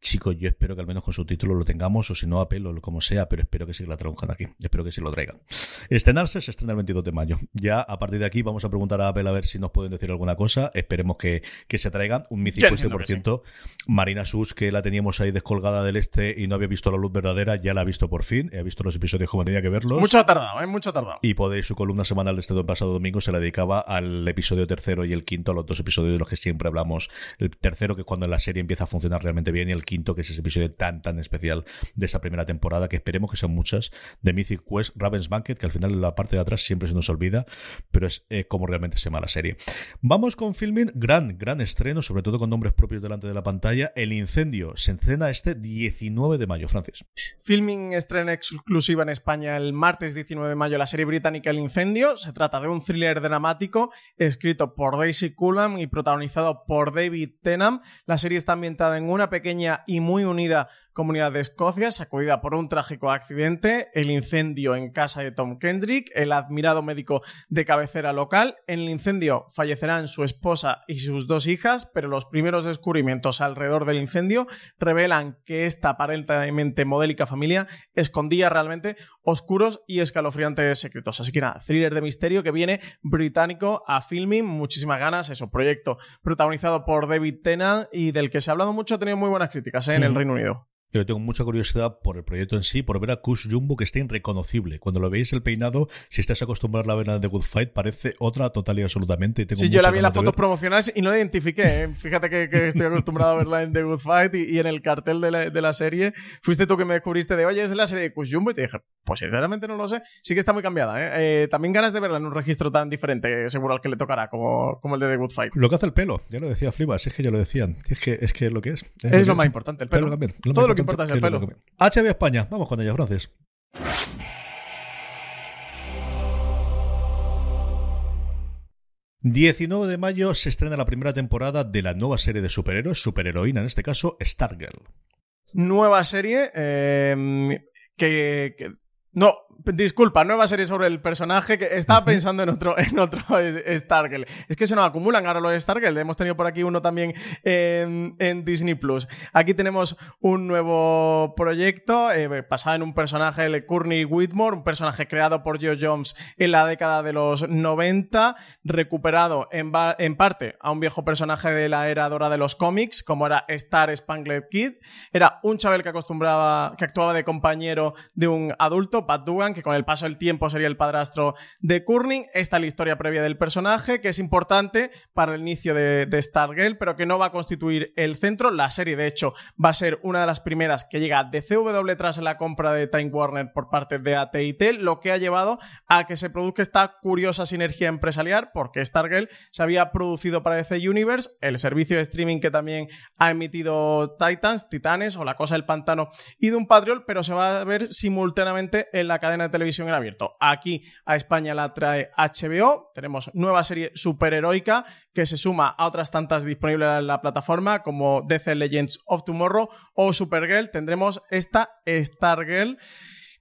Chicos, yo espero que al menos con su título lo tengamos, o si no, a pelo, como sea, pero espero que sí la traigan aquí. Espero que sí lo traigan. Estrenarse se estrena el 22 de mayo. Ya a partir de aquí vamos a preguntar a Apple a ver si nos pueden decir alguna cosa. Esperemos que, que se traigan un 50%. Marina Sus, que la teníamos ahí descolgada del este y no había visto la luz verdadera, ya la ha visto por fin. He visto los episodios como tenía que verlos. Mucho ha tardado, ¿eh? Mucho ha tardado. Y podéis, su columna semanal de este pasado domingo se la dedicaba al episodio tercero y el quinto, a los dos episodios de los que siempre hablamos. El tercero, que es cuando la serie empieza a funcionar realmente bien, y el quinto, que es ese episodio tan, tan especial de esa primera temporada, que esperemos que sean muchas, de Mythic Quest, Raven's Banquet, que al final en la parte de atrás siempre se nos olvida, pero es eh, como realmente se llama la serie. Vamos con filming, gran, gran estreno, sobre todo con nombres propios delante de la pantalla. El incendio se encena este 19 de mayo, Francis. Filming estrena exclusiva en España el martes 19 de mayo la serie británica El incendio. Se trata de un thriller dramático escrito por Daisy Cullum y protagonizado por David Tennant. La serie está ambientada en una pequeña y muy unida comunidad de Escocia, sacudida por un trágico accidente, el incendio en casa de Tom Kendrick, el admirado médico de cabecera local. En el incendio fallecerán su esposa y sus dos hijas, pero los primeros descubrimientos alrededor del incendio revelan que esta aparentemente modélica familia escondía realmente oscuros y escalofriantes secretos. Así que nada, thriller de misterio que viene británico a filming, muchísimas ganas, eso, proyecto protagonizado por David Tennant y del que se ha hablado mucho, ha tenido muy buenas críticas ¿eh? en el Reino Unido. Yo tengo mucha curiosidad por el proyecto en sí, por ver a Kush Jumbo que está irreconocible. Cuando lo veis el peinado, si estás acostumbrado a la verla de Good Fight, parece otra total y absolutamente. sí, yo la vi en las fotos promocionales y no la identifiqué. ¿eh? Fíjate que, estoy acostumbrado a verla en The Good Fight y, en el cartel de la, de la, serie. Fuiste tú que me descubriste de, oye, es la serie de Kush Jumbo y te dije, pues sinceramente no lo sé. Sí que está muy cambiada. ¿eh? Eh, también ganas de verla en un registro tan diferente, seguro al que le tocará, como, como el de The Good Fight. Lo que hace el pelo, ya lo decía Flibas, es que ya lo decían. Es que es, que lo que es. Es, lo, más importante, el pelo. Todo lo que importa es el pelo. HB España, vamos con ella, Francis. ...19 de mayo se estrena la primera temporada de la nueva serie de superhéroes, superheroína en este caso, Stargirl. Nueva serie eh, que, no, disculpa, nueva serie sobre el personaje que estaba pensando en otro, en otro Stargirl. Es que se nos acumulan ahora los Stargirl. Hemos tenido por aquí uno también en, Disney Plus. Aquí tenemos un nuevo proyecto eh, basado en un personaje de Courtney Whitmore, un personaje creado por Joe Jones en la década de los 90, recuperado en, en parte a un viejo personaje de la era dorada de los cómics, como era Star Spangled Kid. Era un chaval que acostumbraba, que actuaba de compañero de un adulto Pat Dugan, que con el paso del tiempo sería el padrastro de Kurning. Esta es la historia previa del personaje, que es importante para el inicio de, de Stargirl, pero que no va a constituir el centro. La serie, de hecho, va a ser una de las primeras que llega de CW tras la compra de Time Warner por parte de AT&T, lo que ha llevado a que se produzca esta curiosa sinergia empresarial, porque Stargirl se había producido para DC Universe, el servicio de streaming que también ha emitido Titans, Titanes o La Cosa del Pantano y Doom Patrol, pero se va a ver simultáneamente en la cadena de televisión en abierto. Aquí a España la trae HBO. Tenemos nueva serie superheroica que se suma a otras tantas disponibles en la plataforma como DC Legends of Tomorrow o Supergirl. Tendremos esta Stargirl.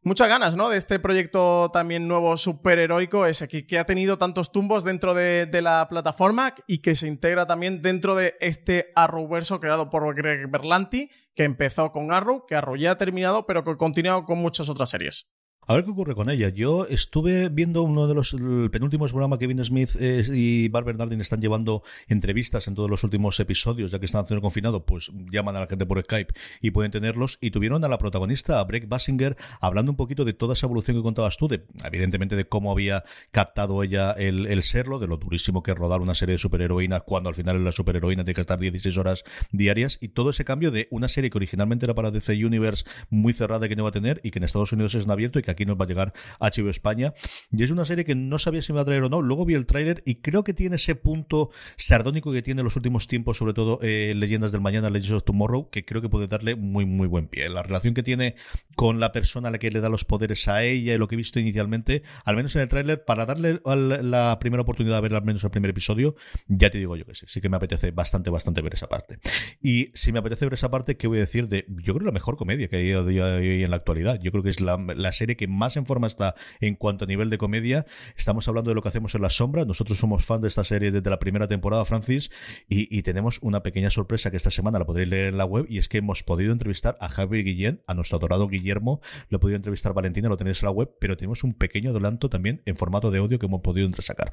Muchas ganas, ¿no? De este proyecto también nuevo superheroico, ese que, que ha tenido tantos tumbos dentro de, de, la plataforma y que se integra también dentro de este Arrowverso creado por Greg Berlanti, que empezó con Arrow, que Arrow ya ha terminado, pero que ha continuado con muchas otras series. A ver qué ocurre con ella. Yo estuve viendo uno de los penúltimos programas que Kevin Smith eh, y Bar Bernardin están llevando entrevistas en todos los últimos episodios, ya que están haciendo confinado, pues llaman a la gente por Skype y pueden tenerlos. Y tuvieron a la protagonista, a Breck Basinger, hablando un poquito de toda esa evolución que contabas tú, de, evidentemente de cómo había captado ella el, serlo, de lo durísimo que es rodar una serie de superheroínas cuando al final la superheroína tiene que estar 16 horas diarias y todo ese cambio de una serie que originalmente era para DC Universe muy cerrada que no iba a tener y que en Estados Unidos es en abierto y que aquí nos va a llegar a HBO España. Y es una serie que no sabía si me va a traer o no. Luego vi el tráiler y creo que tiene ese punto sardónico que tiene en los últimos tiempos, sobre todo eh, Leyendas del Mañana, Legends of Tomorrow, que creo que puede darle muy, muy buen pie. La relación que tiene con la persona a la que le da los poderes a ella y lo que he visto inicialmente, al menos en el tráiler, para darle la primera oportunidad de ver al menos el primer episodio, ya te digo yo que sí, sí que me apetece bastante, bastante ver esa parte. Y si me apetece ver esa parte, ¿qué voy a decir de, yo creo, la mejor comedia que hay en la actualidad? Yo creo que es la serie que más en forma está en cuanto a nivel de comedia. Estamos hablando de lo que hacemos en la sombra. Nosotros somos fan de esta serie desde la primera temporada, Francis, y, tenemos una pequeña sorpresa que esta semana la podréis leer en la web y es que hemos podido entrevistar a Javi Guillén, a nuestro adorado Guillermo. Lo he podido entrevistar Valentina, lo tenéis en la web, pero tenemos un pequeño adelanto también en formato de audio que hemos podido entresacar.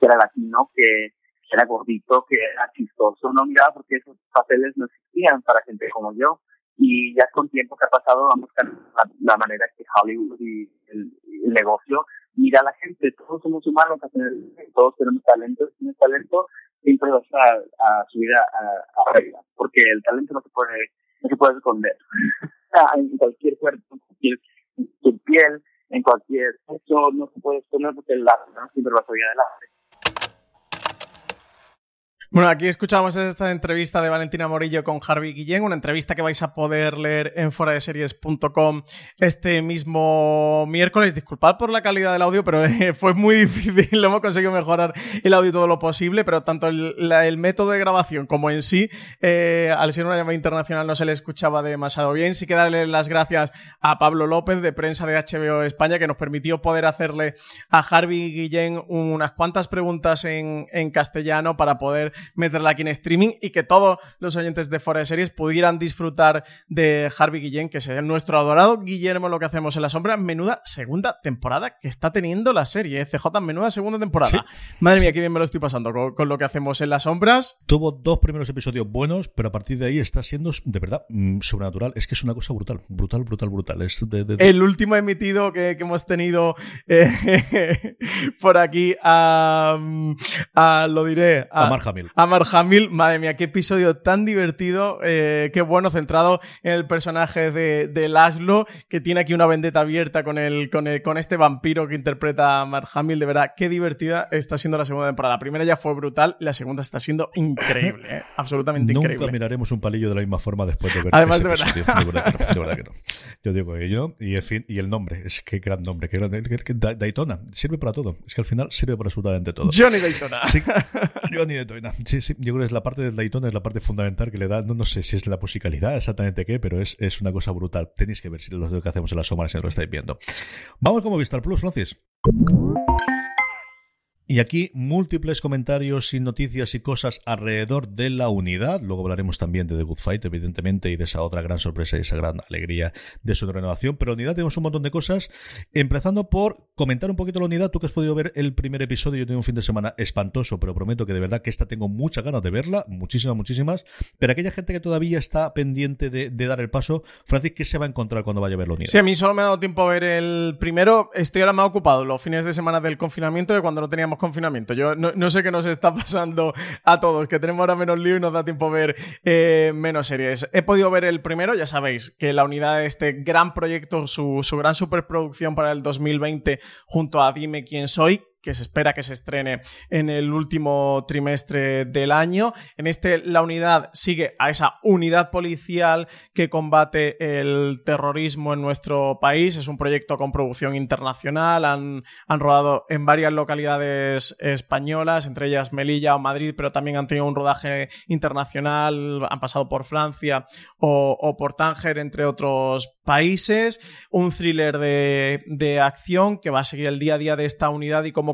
Era latino, que era gordito, que era chistoso, no miraba porque esos papeles no existían para gente como yo y ya con tiempo que ha pasado vamos a la, la manera que Hollywood y el, negocio mira a la gente, todos somos humanos, todos tenemos talento, si tienes talento siempre vas a, subir a, a, arriba, porque el talento no se puede, no se puede esconder. en cualquier cuerpo, en cualquier, piel, en cualquier sexo, no se puede esconder porque el ¿no? siempre va a subir adelante. Bueno, aquí escuchamos esta entrevista de Valentina Morillo con Harvey Guillén, una entrevista que vais a poder leer en foradeseries.com este mismo miércoles. Disculpad por la calidad del audio, pero fue muy difícil, lo hemos conseguido mejorar el audio todo lo posible, pero tanto el, método de grabación como en sí, eh, al ser una llamada internacional no se le escuchaba demasiado bien. Sí que darle las gracias a Pablo López de prensa de HBO España que nos permitió poder hacerle a Harvey Guillén unas cuantas preguntas en castellano para poder meterla aquí en streaming y que todos los oyentes de Fuera de Series pudieran disfrutar de Harvey Guillén, que es nuestro adorado Guillermo, lo que hacemos en la sombra. Menuda segunda temporada que está teniendo la serie, ¿eh? CJ, menuda segunda temporada. Madre mía, qué bien me lo estoy pasando con, lo que hacemos en las sombras. Tuvo dos primeros episodios buenos, pero a partir de ahí está siendo de verdad mm, sobrenatural. Es que es una cosa brutal, brutal, brutal, brutal. Es El último emitido que, hemos tenido eh, por aquí a, lo diré, a, a Hamill. Mark Hamill, madre mía, qué episodio tan divertido, eh, qué bueno, centrado en el personaje de, de Laszlo, que tiene aquí una vendetta abierta con, el, con, el, con este vampiro que interpreta a Mark Hamill. De verdad, qué divertida está siendo la segunda temporada. La primera ya fue brutal, la segunda está siendo increíble, ¿eh? absolutamente increíble. Nunca miraremos un palillo de la misma forma después de ver Además, de verdad. De verdad, que no, Yo digo que yo, y el, fin, y el nombre, es que gran nombre, que grande. Daytona, sirve para todo. Es que al final sirve para absolutamente todo. Johnny Daytona. Johnny Daytona. Sí, sí, yo creo que es la parte del Daytona es la parte fundamental que le da, no, no sé si es la musicalidad exactamente qué, pero es, es una cosa brutal. Tenéis que ver si lo que hacemos en las sombras si lo estáis viendo. Vamos como Vistar Plus, Francis. Y aquí múltiples comentarios y noticias y cosas alrededor de la unidad. Luego hablaremos también de The Good Fight, evidentemente, y de esa otra gran sorpresa y esa gran alegría de su renovación. Pero unidad tenemos un montón de cosas. Empezando por comentar un poquito la unidad. Tú que has podido ver el primer episodio, yo tengo un fin de semana espantoso, pero prometo que de verdad que esta tengo muchas ganas de verla. Muchísimas, muchísimas. Pero aquella gente que todavía está pendiente de, dar el paso, Francis, ¿qué se va a encontrar cuando vaya a ver la unidad? Sí, a mí solo me ha dado tiempo a ver el primero. Estoy ahora más ocupado los fines de semana del confinamiento de cuando no teníamos confinamiento. Yo no, sé qué nos está pasando a todos, que tenemos ahora menos lío y nos da tiempo a ver eh, menos series. He podido ver el primero, ya sabéis, que la unidad de este gran proyecto, su, su gran superproducción para el 2020 junto a Dime quién soy, que se espera que se estrene en el último trimestre del año. En este, la unidad sigue a esa unidad policial que combate el terrorismo en nuestro país. Es un proyecto con producción internacional. Han, rodado en varias localidades españolas, entre ellas Melilla o Madrid, pero también han tenido un rodaje internacional. Han pasado por Francia o, por Tánger, entre otros países. Un thriller de, de acción que va a seguir el día a día de esta unidad y cómo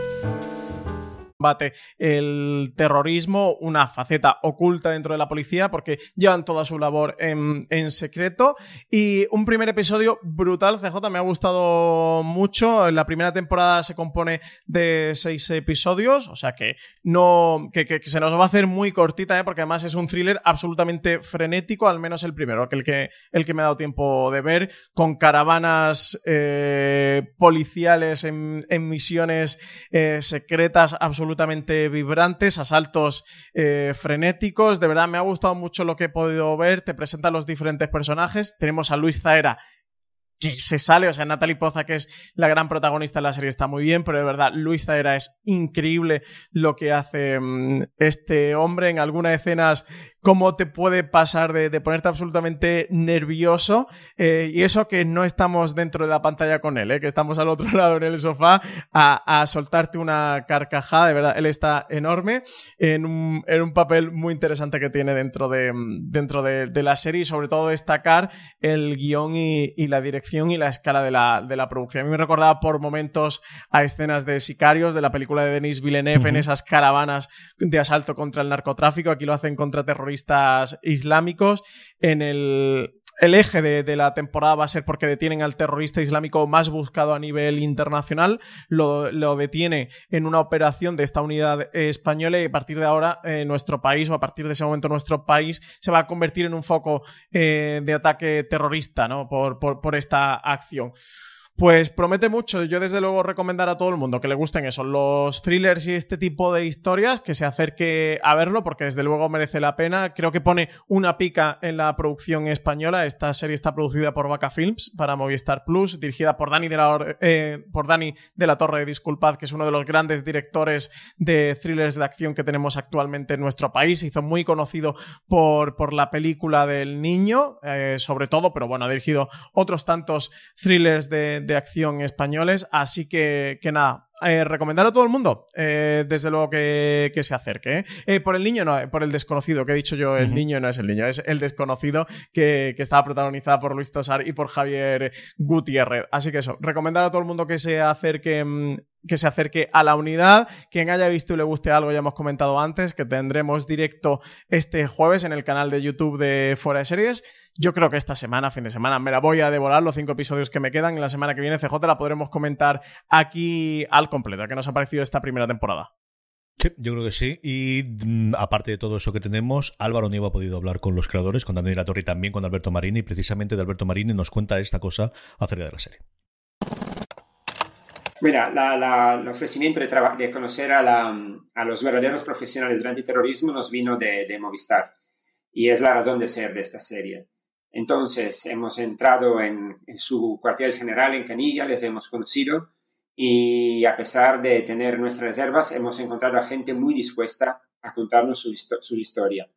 Combate el terrorismo, una faceta oculta dentro de la policía porque llevan toda su labor en, en, secreto y un primer episodio brutal, CJ, me ha gustado mucho, la primera temporada se compone de seis episodios, o sea que no, que, que, que se nos va a hacer muy cortita, ¿eh? porque además es un thriller absolutamente frenético, al menos el primero, el que, el que me ha dado tiempo de ver, con caravanas eh, policiales en, en misiones eh, secretas absolutamente absolutamente vibrantes, asaltos eh, frenéticos. De verdad, me ha gustado mucho lo que he podido ver. Te presenta los diferentes personajes. Tenemos a Luis Zaera, que se sale, o sea, Natalie Poza, que es la gran protagonista de la serie, está muy bien, pero de verdad, Luis Zaera es increíble lo que hace mmm, este hombre en algunas escenas cómo te puede pasar de, de ponerte absolutamente nervioso eh, y eso que no estamos dentro de la pantalla con él, eh, que estamos al otro lado en el sofá a, a, soltarte una carcajada, de verdad, él está enorme en un, en un papel muy interesante que tiene dentro de, dentro de, de la serie y sobre todo destacar el guion y, y, la dirección y la escala de la, de la producción. A mí me recordaba por momentos a escenas de Sicarios, de la película de Denis Villeneuve, uh -huh. en esas caravanas de asalto contra el narcotráfico, aquí lo hacen contra terroristas terroristas islámicos. En el, eje de, la temporada va a ser porque detienen al terrorista islámico más buscado a nivel internacional. Lo, lo detiene en una operación de esta unidad española y a partir de ahora eh, nuestro país o a partir de ese momento nuestro país se va a convertir en un foco eh, de ataque terrorista ¿no? por, por esta acción. Pues promete mucho. Yo desde luego recomendar a todo el mundo que le gusten eso, los thrillers y este tipo de historias, que se acerque a verlo porque desde luego merece la pena. Creo que pone una pica en la producción española. Esta serie está producida por Vaca Films para Movistar Plus, dirigida por Dani de la, eh, por Dani de la Torre, disculpad, que es uno de los grandes directores de thrillers de acción que tenemos actualmente en nuestro país. Hizo muy conocido por, por la película del niño, eh, sobre todo, pero bueno, ha dirigido otros tantos thrillers de, de acción españoles, así que, que nada, eh, recomendar a todo el mundo, eh, desde luego que, que se acerque. ¿eh? por el niño, no, por el desconocido, que he dicho yo, el uh -huh. niño no es el niño, es el desconocido que, que estaba protagonizada por Luis Tosar y por Javier Gutiérrez. Así que eso, recomendar a todo el mundo que se acerque mm, que se acerque a la unidad. Quien haya visto y le guste algo, ya hemos comentado antes que tendremos directo este jueves en el canal de YouTube de Fuera de Series. Yo creo que esta semana, fin de semana, me la voy a devorar los cinco episodios que me quedan. Y la semana que viene, CJ, la podremos comentar aquí al completo. ¿Qué nos ha parecido esta primera temporada? Sí, yo creo que sí. Y mm, aparte de todo eso que tenemos, Álvaro Nieva ha podido hablar con los creadores, con Daniela Torre y también con Alberto Marini. Y precisamente de Alberto Marini nos cuenta esta cosa acerca de la serie. Mira, la, la, el ofrecimiento de, de conocer a, la, a, los verdaderos profesionales del antiterrorismo nos vino de, de, Movistar y es la razón de ser de esta serie. Entonces, hemos entrado en, en, su cuartel general en Canilla, les hemos conocido y a pesar de tener nuestras reservas, hemos encontrado a gente muy dispuesta a contarnos su, su historia.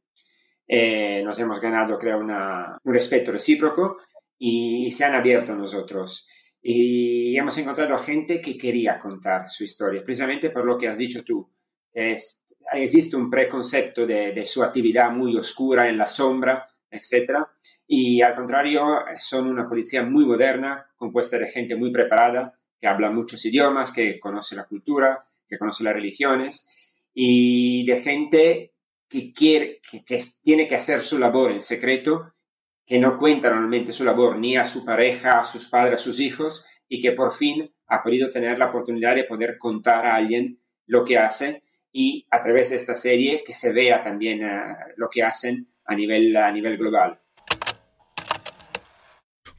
Eh, nos hemos ganado, creo, una, un respeto recíproco y, y se han abierto a nosotros y hemos encontrado gente que quería contar su historia, precisamente por lo que has dicho tú. Existe un preconcepto de, su actividad muy oscura en la sombra, etc. Y al contrario, son una policía muy moderna, compuesta de gente muy preparada, que habla muchos idiomas, que conoce la cultura, que conoce las religiones, y de gente que, quiere, que tiene que hacer su labor en secreto que no cuenta normalmente su labor ni a su pareja, a sus padres, a sus hijos, y que por fin ha podido tener la oportunidad de poder contar a alguien lo que hace y a través de esta serie que se vea también uh, lo que hacen a nivel, a nivel global.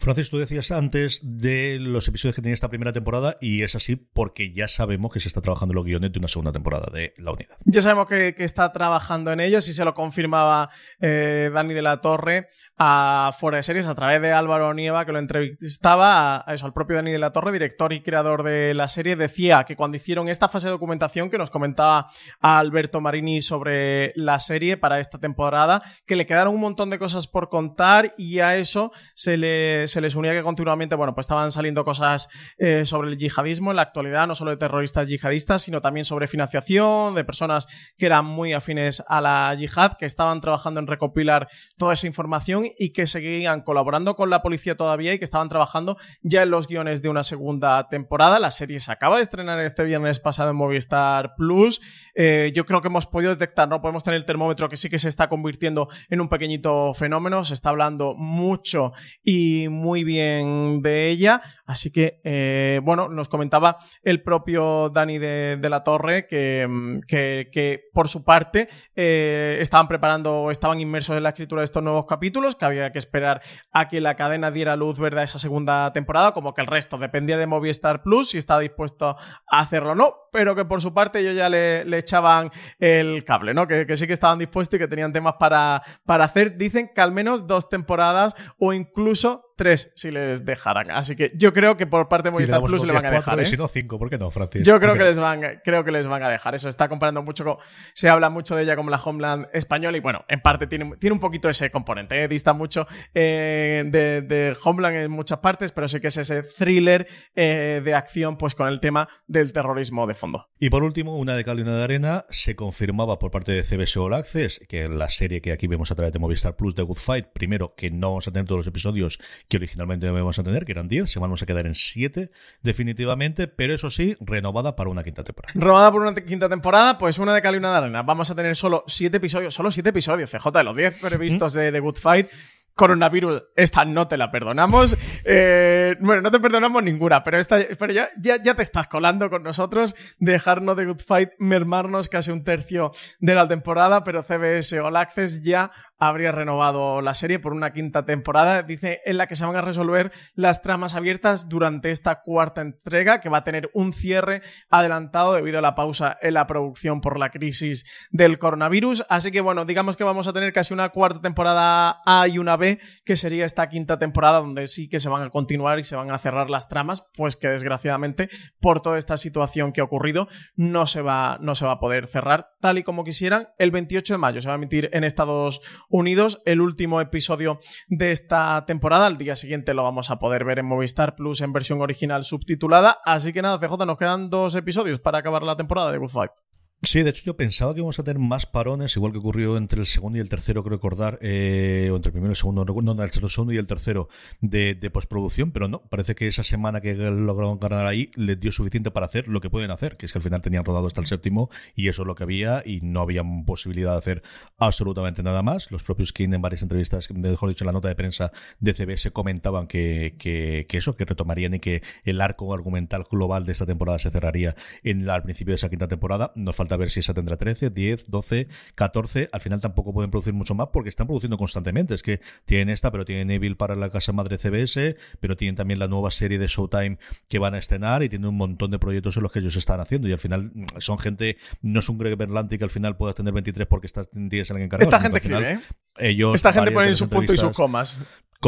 Francis, tú decías antes de los episodios que tenía esta primera temporada y es así porque ya sabemos que se está trabajando en los guiones de una segunda temporada de La Unidad. Ya sabemos que, está trabajando en ellos y se lo confirmaba eh, Dani de la Torre a Fuera de Series a través de Álvaro Nieva que lo entrevistaba a, eso, al propio Dani de la Torre, director y creador de la serie, decía que cuando hicieron esta fase de documentación que nos comentaba a Alberto Marini sobre la serie para esta temporada, que le quedaron un montón de cosas por contar y a eso se le se les unía que continuamente, bueno, pues estaban saliendo cosas eh, sobre el yihadismo en la actualidad, no solo de terroristas yihadistas, sino también sobre financiación de personas que eran muy afines a la yihad, que estaban trabajando en recopilar toda esa información y que seguían colaborando con la policía todavía y que estaban trabajando ya en los guiones de una segunda temporada. La serie se acaba de estrenar este viernes pasado en Movistar Plus. Eh, yo creo que hemos podido detectar, no podemos tener el termómetro que sí que se está convirtiendo en un pequeñito fenómeno, se está hablando mucho y muy bien de ella. Así que, eh, bueno, nos comentaba el propio Dani de, la Torre que, mm, que, por su parte eh, estaban preparando, estaban inmersos en la escritura de estos nuevos capítulos, que había que esperar a que la cadena diera luz verde a esa segunda temporada, como que el resto dependía de Movistar Plus, si estaba dispuesto a hacerlo o no, pero que por su parte ellos ya le, echaban el cable, ¿no? Que, que, sí que estaban dispuestos y que tenían temas para, para hacer. Dicen que al menos dos temporadas o incluso tres si les dejaran. Así que yo creo que por parte de Movistar Plus le van a dejar. ¿eh? Si no, cinco, ¿por qué no, Francis? Yo creo que, les van, creo que les van a dejar. Eso está comparando mucho con. Se habla mucho de ella como la Homeland española y bueno, en parte tiene, tiene un poquito ese componente. ¿eh? Dista mucho eh, de, Homeland en muchas partes, pero sí que es ese thriller eh, de acción, pues con el tema del terrorismo de fondo. Y por último, una de cal y una de arena, se confirmaba por parte de CBS All Access, que la serie que aquí vemos a través de Movistar Plus de Good Fight, primero que no vamos a tener todos los episodios que originalmente debemos a tener, que eran 10, se vamos a quedar en 7 definitivamente, pero eso sí, renovada para una quinta temporada. Renovada por una quinta temporada, pues una de cal y una de arena. Vamos a tener solo 7 episodios, solo 7 episodios, CJ, de los 10 previstos de The Good Fight coronavirus, esta no te la perdonamos. Eh, bueno, no te perdonamos ninguna, pero, esta, pero ya, ya, ya, te estás colando con nosotros, dejarnos de Good Fight, mermarnos casi un tercio de la temporada, pero CBS All Access ya habría renovado la serie por una quinta temporada, dice, en la que se van a resolver las tramas abiertas durante esta cuarta entrega, que va a tener un cierre adelantado debido a la pausa en la producción por la crisis del coronavirus. Así que bueno, digamos que vamos a tener casi una cuarta temporada A y una B, que sería esta quinta temporada donde sí que se van a continuar y se van a cerrar las tramas, pues que desgraciadamente por toda esta situación que ha ocurrido no se va, no se va a poder cerrar tal y como quisieran. El 28 de mayo se va a emitir en Estados Unidos el último episodio de esta temporada. Al día siguiente lo vamos a poder ver en Movistar Plus en versión original subtitulada. Así que nada, CJ, nos quedan dos episodios para acabar la temporada de Good Fight. Sí, de hecho yo pensaba que íbamos a tener más parones, igual que ocurrió entre el segundo y el tercero, creo recordar, eh, o entre el primero y el segundo, no, no, el segundo y el tercero de, de, postproducción, pero no, parece que esa semana que lograron ganar ahí les dio suficiente para hacer lo que pueden hacer, que es que al final tenían rodado hasta el séptimo y eso es lo que había y no había posibilidad de hacer absolutamente nada más. Los propios King en varias entrevistas, mejor dicho, en la nota de prensa de CBS comentaban que, eso, que retomarían y que el arco argumental global de esta temporada se cerraría en al principio de esa quinta temporada. Nos falta a ver si esa tendrá 13, 10, 12, 14. Al final tampoco pueden producir mucho más porque están produciendo constantemente. Es que tienen esta, pero tienen Evil para la casa madre CBS, pero tienen también la nueva serie de Showtime que van a estrenar y tienen un montón de proyectos en los que ellos están haciendo. Y al final mm, son gente, no es un Greg Berlanti que al final pueda tener 23 porque está, tienes alguien encargado. Esta gente escribe, ¿eh? Ellos, Esta gente pone su punto y sus comas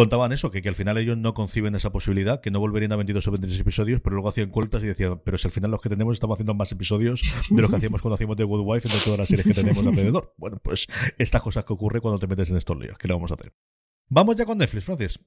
contaban eso, que, que, al final ellos no conciben esa posibilidad, que no volverían a 22 o 23 episodios, pero luego hacían cuentas y decían, pero si al final los que tenemos estamos haciendo más episodios de lo que hacíamos cuando hacíamos The Good Wife entre todas las series que tenemos alrededor. Bueno, pues estas cosas que ocurren cuando te metes en estos líos, ¿qué le vamos a hacer? Vamos ya con Netflix, Francis.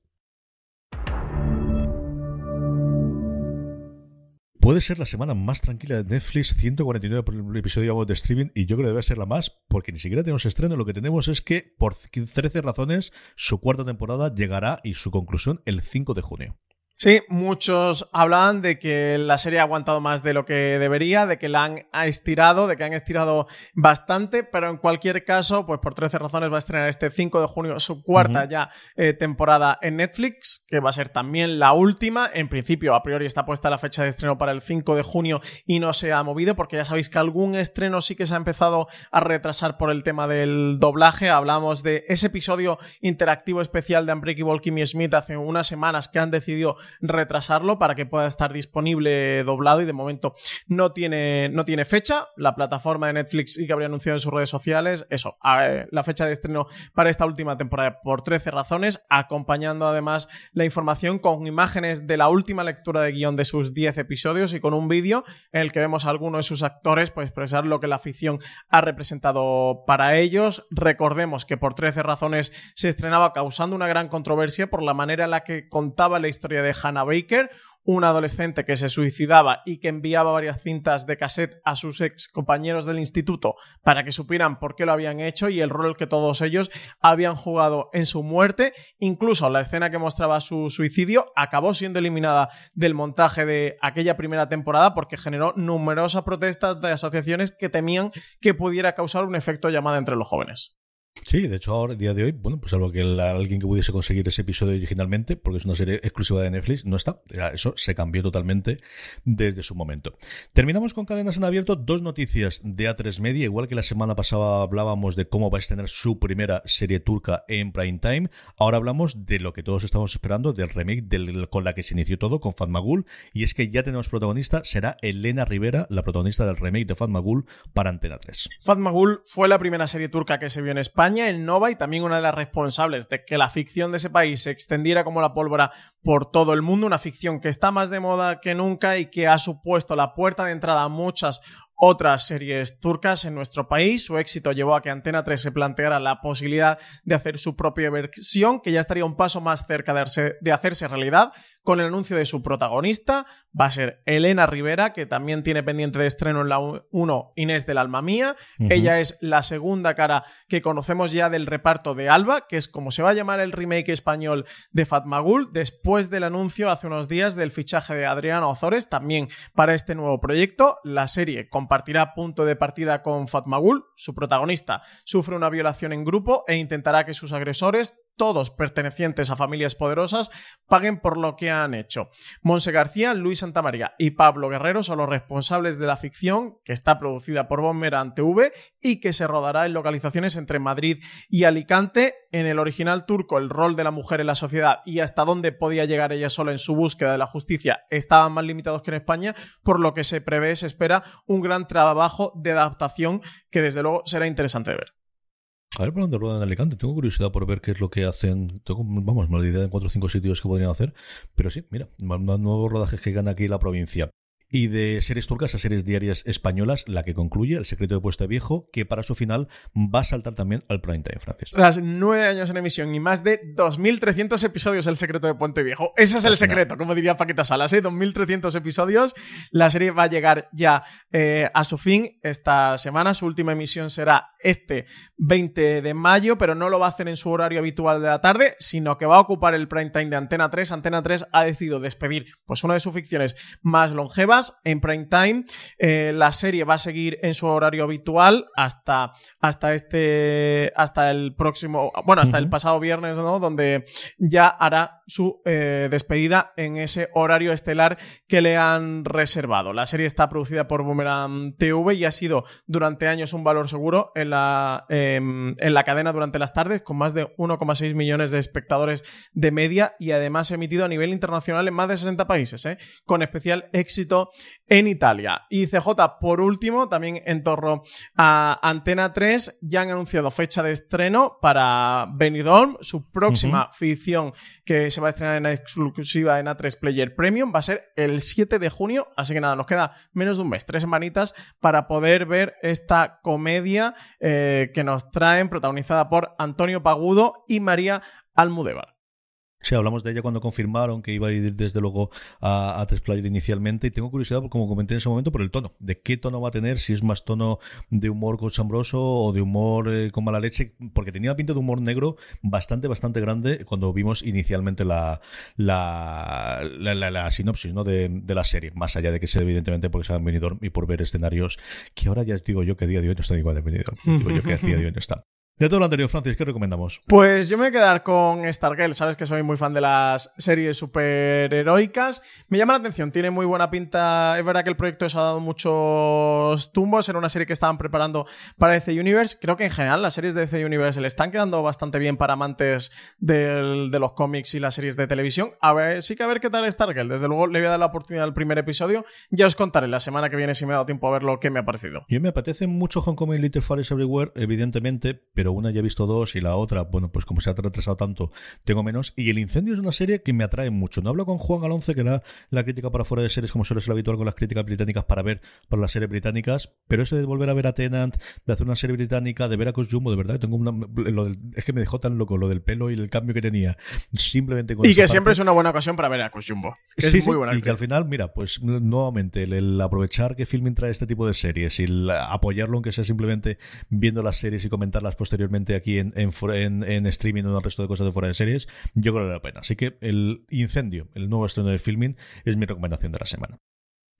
Puede ser la semana más tranquila de Netflix, 149 por el episodio de streaming, y yo creo que debe ser la más, porque ni siquiera tenemos estreno. Lo que tenemos es que, por 13 razones, su cuarta temporada llegará y su conclusión el 5 de junio. Sí, muchos hablan de que la serie ha aguantado más de lo que debería, de que la han estirado, de que han estirado bastante, pero en cualquier caso, pues por 13 razones va a estrenar este 5 de junio su cuarta ya eh, temporada en Netflix, que va a ser también la última. En principio, a priori está puesta la fecha de estreno para el 5 de junio y no se ha movido, porque ya sabéis que algún estreno sí que se ha empezado a retrasar por el tema del doblaje. Hablamos de ese episodio interactivo especial de Unbreakable Kimmy Smith hace unas semanas que han decidido retrasarlo para que pueda estar disponible doblado y de momento no tiene, no tiene fecha. La plataforma de Netflix sí que habría anunciado en sus redes sociales eso, la fecha de estreno para esta última temporada por 13 razones, acompañando además la información con imágenes de la última lectura de guion de sus 10 episodios y con un vídeo en el que vemos a algunos de sus actores pues, expresar lo que la ficción ha representado para ellos. Recordemos que por 13 razones se estrenaba causando una gran controversia por la manera en la que contaba la historia de Hannah Baker, una adolescente que se suicidaba y que enviaba varias cintas de cassette a sus ex compañeros del instituto para que supieran por qué lo habían hecho y el rol que todos ellos habían jugado en su muerte. Incluso la escena que mostraba su suicidio acabó siendo eliminada del montaje de aquella primera temporada porque generó numerosas protestas de asociaciones que temían que pudiera causar un efecto llamada entre los jóvenes. Sí, de hecho ahora, día de hoy, bueno, pues algo que alguien que pudiese conseguir ese episodio originalmente, porque es una serie exclusiva de Netflix, no está. Eso se cambió totalmente desde su momento. Terminamos con cadenas en abierto, dos noticias de A3 Media, igual que la semana pasada hablábamos de cómo va a tener su primera serie turca en prime time, ahora hablamos de lo que todos estamos esperando, del remake del, con la que se inició todo, con Fatmagul, y es que ya tenemos protagonista, será Elena Rivera, la protagonista del remake de Fatmagul para Antena 3. Fatmagul fue la primera serie turca que se vio en España España, en Nova y también una de las responsables de que la ficción de ese país se extendiera como la pólvora por todo el mundo, una ficción que está más de moda que nunca y que ha supuesto la puerta de entrada a muchas otras series turcas en nuestro país. Su éxito llevó a que Antena 3 se planteara la posibilidad de hacer su propia versión, que ya estaría un paso más cerca de, hacerse realidad, con el anuncio de su protagonista. Va a ser Elena Rivera, que también tiene pendiente de estreno en la 1 Inés del Alma Mía. Ella es la segunda cara que conocemos ya del reparto de Alba, que es como se va a llamar el remake español de Fatmagul, después del anuncio hace unos días del fichaje de Adriano Ozores, también para este nuevo proyecto. La serie compartirá punto de partida con Fatmagul. Su protagonista sufre una violación en grupo e intentará que sus agresores todos pertenecientes a familias poderosas, paguen por lo que han hecho. Monse García, Luis Santamaría y Pablo Guerrero son los responsables de la ficción que está producida por Bomberán TV y que se rodará en localizaciones entre Madrid y Alicante. En el original turco, el rol de la mujer en la sociedad y hasta dónde podía llegar ella sola en su búsqueda de la justicia estaban más limitados que en España, por lo que se prevé, se espera un gran trabajo de adaptación que desde luego será interesante de ver. A ver por dónde ruedan en Alicante. Tengo curiosidad por ver qué es lo que hacen. Tengo, vamos, la idea de cuatro o cinco sitios que podrían hacer. Pero sí, mira, nuevos rodajes que gana aquí la provincia y de series turcas a series diarias españolas, la que concluye El secreto de Pueste Viejo, que para su final va a saltar también al prime time, Francis. Tras nueve años en emisión y más de 2.300 episodios El secreto de Puente Viejo. Ese es el secreto, como diría Paqueta Salas, ¿eh? 2.300 episodios. La serie va a llegar ya eh, a su fin esta semana. Su última emisión será este 20 de mayo, pero no lo va a hacer en su horario habitual de la tarde, sino que va a ocupar el prime time de Antena 3. Antena 3 ha decidido despedir pues, una de sus ficciones más longevas en prime time. Eh, la serie va a seguir en su horario habitual hasta, hasta este, hasta el próximo, bueno, hasta el pasado viernes, ¿no? Donde ya hará su eh, despedida en ese horario estelar que le han reservado. La serie está producida por Boomerang TV y ha sido durante años un valor seguro en la, em, en la cadena durante las tardes, con más de 1,6 millones de espectadores de media y además emitido a nivel internacional en más de 60 países, ¿eh? con especial éxito en Italia. Y CJ, por último, también en torno a Antena 3, ya han anunciado fecha de estreno para Benidorm, su próxima ficción que se va a estrenar en exclusiva en A3 Player Premium, va a ser el 7 de junio, así que nada, nos queda menos de un mes, tres semanitas para poder ver esta comedia eh, que nos traen, protagonizada por Antonio Pagudo y María Almudévar. Sí, hablamos de ella cuando confirmaron que iba a ir desde luego a, a Player inicialmente y tengo curiosidad, como comenté en ese momento, por el tono. ¿De qué tono va a tener? Si es más tono de humor cochambroso o de humor eh, con mala leche, porque tenía pinta de humor negro bastante, bastante grande cuando vimos inicialmente la, la, la, sinopsis ¿no? de, de, la serie, más allá de que sea evidentemente porque se han venido y por ver escenarios que ahora ya digo yo que día de hoy no están igual de venido. Digo yo que día de hoy no están. De todo lo anterior, Francis, ¿qué recomendamos? Pues yo me voy a quedar con Stargirl. Sabes que soy muy fan de las series superheroicas. Me llama la atención, tiene muy buena pinta. Es verdad que el proyecto se ha dado muchos tumbos. Era una serie que estaban preparando para DC Universe. Creo que en general las series de DC Universe le están quedando bastante bien para amantes de los cómics y las series de televisión. A ver, sí que a ver qué tal Stargirl. Desde luego le voy a dar la oportunidad al primer episodio. Ya os contaré la semana que viene si me ha dado tiempo a ver lo que me ha parecido. Yo me apetece mucho Hong y Little Everywhere, evidentemente, pero una ya he visto dos y la otra, bueno, pues como se ha retrasado tanto, tengo menos. Y El Incendio es una serie que me atrae mucho. No hablo con Juan Alonce, que era la crítica para fuera de series, como suele ser habitual con las críticas británicas para ver para las series británicas, pero eso de volver a ver a Tenant, de hacer una serie británica, de ver a Jumbo, de verdad, tengo una, lo es que me dejó tan loco lo del pelo y el cambio que tenía. Simplemente Y que siempre es una buena ocasión para ver a Jumbo. es muy buena. Y que al final, mira, pues nuevamente, el, aprovechar que Filming trae este tipo de series y apoyarlo, aunque sea simplemente viendo las series y comentarlas posteriormente aquí en, en, en, streaming o en el resto de cosas de fuera de series, yo creo que vale la pena. Así que el incendio, el nuevo estreno de filming, es mi recomendación de la semana.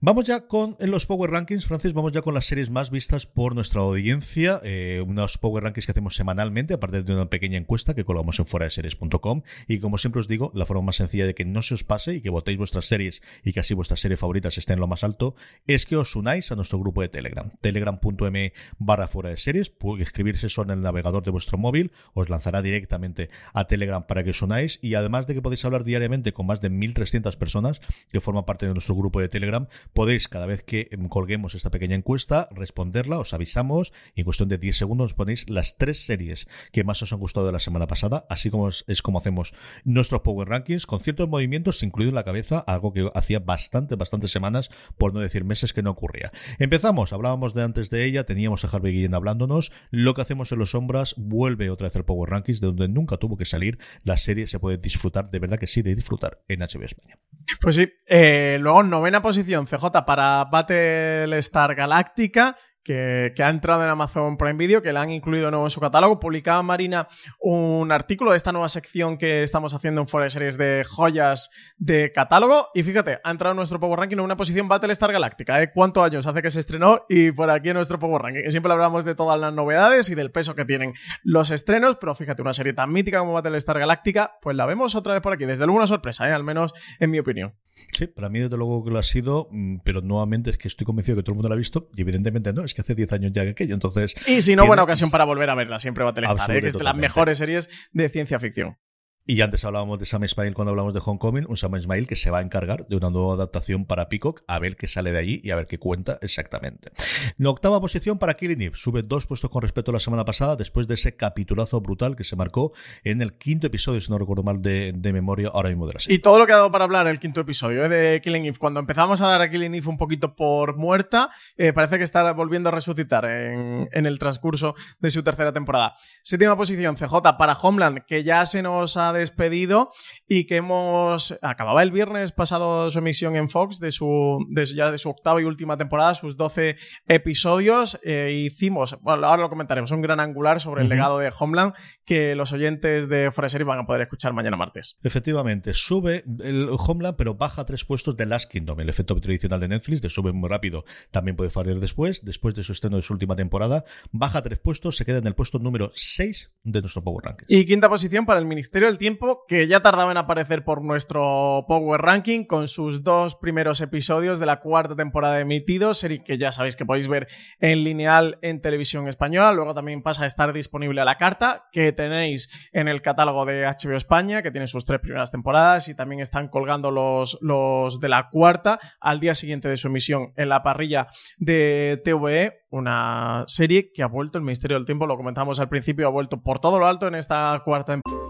Vamos ya con los Power Rankings, Francis, vamos ya con las series más vistas por nuestra audiencia, eh, unos Power Rankings que hacemos semanalmente, aparte de una pequeña encuesta que colgamos en fuera de series.com y como siempre os digo, la forma más sencilla de que no se os pase y que votéis vuestras series y que así vuestras series favoritas estén en lo más alto, es que os unáis a nuestro grupo de Telegram, telegram.m barra fuera de series, escribirse eso en el navegador de vuestro móvil, os lanzará directamente a Telegram para que os unáis y además de que podéis hablar diariamente con más de 1.300 personas que forman parte de nuestro grupo de Telegram, podéis cada vez que em, colguemos esta pequeña encuesta responderla, os avisamos y en cuestión de 10 segundos ponéis las tres series que más os han gustado de la semana pasada, así como es, como hacemos nuestros Power Rankings con ciertos movimientos incluido en la cabeza, algo que hacía bastante, bastantes semanas, por no decir meses que no ocurría. Empezamos, hablábamos de antes de ella, teníamos a Harvey Guillén hablándonos, lo que hacemos en los sombras vuelve otra vez el Power Rankings de donde nunca tuvo que salir, la serie se puede disfrutar, de verdad que sí, de disfrutar en HBO España. Pues sí, eh, luego novena posición, para Battlestar Galactica que, ha entrado en Amazon Prime Video, que la han incluido nuevo en su catálogo. Publicaba Marina un artículo de esta nueva sección que estamos haciendo en Fuera de Series de joyas de catálogo. Y fíjate, ha entrado en nuestro Power Ranking en una posición Battlestar Galáctica. ¿eh? ¿Cuántos años hace que se estrenó? Y por aquí en nuestro Power Ranking. Siempre hablamos de todas las novedades y del peso que tienen los estrenos, pero fíjate, una serie tan mítica como Battlestar Galáctica, pues la vemos otra vez por aquí. Desde luego una sorpresa, ¿eh? al menos en mi opinión. Sí, para mí desde luego que lo ha sido, mm, pero nuevamente es que estoy convencido que todo el mundo lo ha visto y evidentemente no, es que hace 10 años ya que aquello, entonces... Y si no, buena ocasión para volver a verla, siempre va a tener ¿eh? que es de las mejores series de ciencia ficción. Y antes hablábamos de Sam Ismail cuando hablamos de Homecoming, un Sam Ismail que se va a encargar de una nueva adaptación para Peacock, a ver qué sale de allí y a ver qué cuenta exactamente. La octava posición para Killing Eve, sube dos puestos con respecto a la semana pasada, después de ese capitulazo brutal que se marcó en el quinto episodio, si no recuerdo mal, de, memoria ahora mismo de la serie. Y todo lo que ha dado para hablar el quinto episodio ¿eh? de Killing Eve, cuando empezamos a dar a Killing Eve un poquito por muerta, eh, parece que está volviendo a resucitar en, el transcurso de su tercera temporada. Séptima posición, CJ para Homeland, que ya se nos ha despedido y que hemos acababa el viernes pasado su emisión en Fox de su ya de su octava y última temporada, sus 12 episodios. Eh, hicimos, bueno, ahora lo comentaremos, un gran angular sobre el legado de Homeland que los oyentes de Foreseries van a poder escuchar mañana martes. Efectivamente, sube el Homeland, pero baja tres puestos de Last Kingdom, el efecto tradicional de Netflix, de sube muy rápido, también puede fallar después, después de su estreno de su última temporada, baja tres puestos, se queda en el puesto número 6 de nuestro Power Rankings. Y quinta posición para el Ministerio del Tiempo, que ya tardaba en aparecer por nuestro Power Ranking con sus dos primeros episodios de la cuarta temporada emitidos, serie que ya sabéis que podéis ver en lineal en televisión española, luego también pasa a estar disponible a la carta, que tenéis en el catálogo de HBO España, que tiene sus tres primeras temporadas y también están colgando los, los de la cuarta al día siguiente de su emisión en la parrilla de TVE, una serie que ha vuelto el Ministerio del Tiempo, lo comentamos al principio, ha vuelto por todo lo alto en esta cuarta temporada.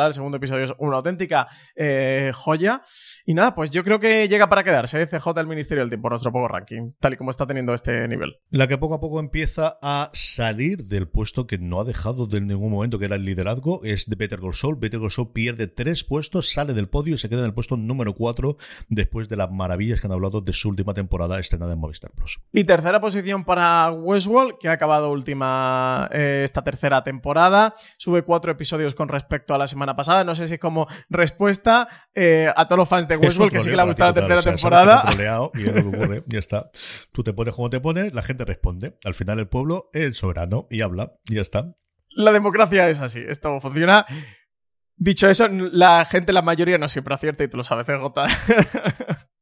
El segundo episodio es una auténtica eh, joya. Y nada, pues yo creo que llega para quedarse ¿eh? CJ el Ministerio del Tiempo, nuestro poco ranking, tal y como está teniendo este nivel. La que poco a poco empieza a salir del puesto que no ha dejado de ningún momento, que era el liderazgo, es de Saul. Better Call Saul pierde tres puestos, sale del podio y se queda en el puesto número cuatro después de las maravillas que han hablado de su última temporada estrenada en Movistar Plus. Y tercera posición para Westworld, que ha acabado última eh, esta tercera temporada. Sube cuatro episodios con respecto a la semana pasada. No sé si es como respuesta eh, a todos los fans de de Westworld, que sí que le ha gustado la tercera temporada. y es lo que ocurre, ya está. Tú te pones como te pones, la gente responde. Al final el pueblo es el soberano y habla, y ya está. La democracia es así, esto funciona. Dicho eso, la gente, la mayoría no siempre acierta y tú lo sabes, CJ.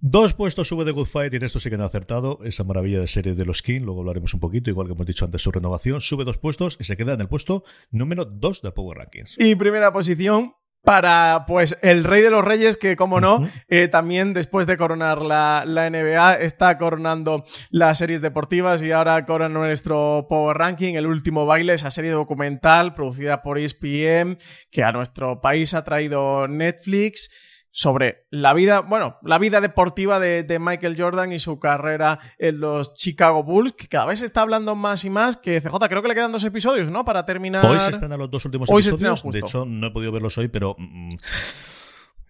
Dos puestos sube de Good Fight y en esto sí que han acertado. Esa maravilla de serie de los King, luego hablaremos un poquito, igual que hemos dicho antes su renovación. Sube dos puestos y se queda en el puesto número dos de Power Rankings. Y primera posición, para pues el rey de los reyes que como no eh, también después de coronar la, la, NBA está coronando las series deportivas y ahora corona nuestro Power Ranking el último baile esa serie documental producida por ESPN que a nuestro país ha traído Netflix sobre la vida, bueno, la vida deportiva de, Michael Jordan y su carrera en los Chicago Bulls, que cada vez se está hablando más y más, que CJ creo que le quedan dos episodios, ¿no? Para terminar... Hoy se están los dos últimos episodios, de hecho no he podido verlos hoy, pero... Mm,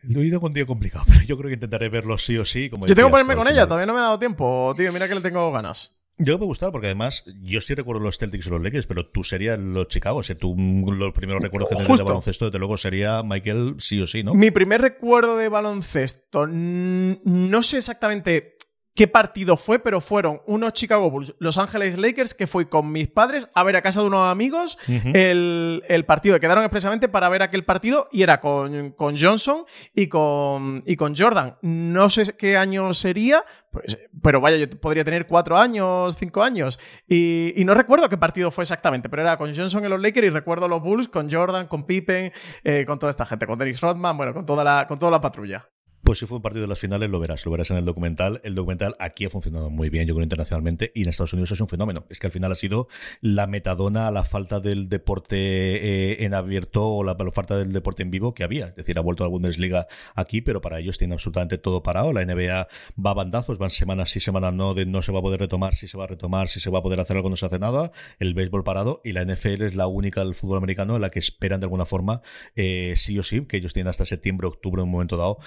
lo he ido con día complicado, pero yo creo que intentaré verlos sí o sí. Como yo tengo que ponerme con ella, todavía no me ha dado tiempo, tío, mira que le tengo ganas. Yo me gustaba porque además, yo sí recuerdo los Celtics y los Lakers, pero tú serías los Chicago. O sea, tú los primeros recuerdos que tienes de baloncesto, desde luego sería Michael sí o sí, ¿no? Mi primer recuerdo de baloncesto, no sé exactamente qué partido fue, pero fueron unos Chicago Bulls, Los Ángeles Lakers, que fui con mis padres a ver a casa de unos amigos el, el, partido. Quedaron expresamente para ver aquel partido y era con, con Johnson y con, y con Jordan. No sé qué año sería, pues, pero vaya, yo podría tener cuatro años, cinco años. Y, y, no recuerdo qué partido fue exactamente, pero era con Johnson en los Lakers y recuerdo los Bulls con Jordan, con Pippen, eh, con toda esta gente, con Dennis Rodman, bueno, con toda la, con toda la patrulla. Pues si fue un partido de las finales, lo verás, lo verás en el documental. El documental aquí ha funcionado muy bien, yo creo, internacionalmente, y en Estados Unidos es un fenómeno. Es que al final ha sido la metadona a la falta del deporte eh, en abierto o la, falta del deporte en vivo que había. Es decir, ha vuelto la Bundesliga aquí, pero para ellos tiene absolutamente todo parado. La NBA va a bandazos, van semanas sí, semanas no, de no se va a poder retomar, si se va a retomar, si se va a poder hacer algo, no se hace nada. El béisbol parado y la NFL es la única del fútbol americano en la que esperan de alguna forma, eh, sí o sí, que ellos tienen hasta septiembre, octubre, en un momento dado,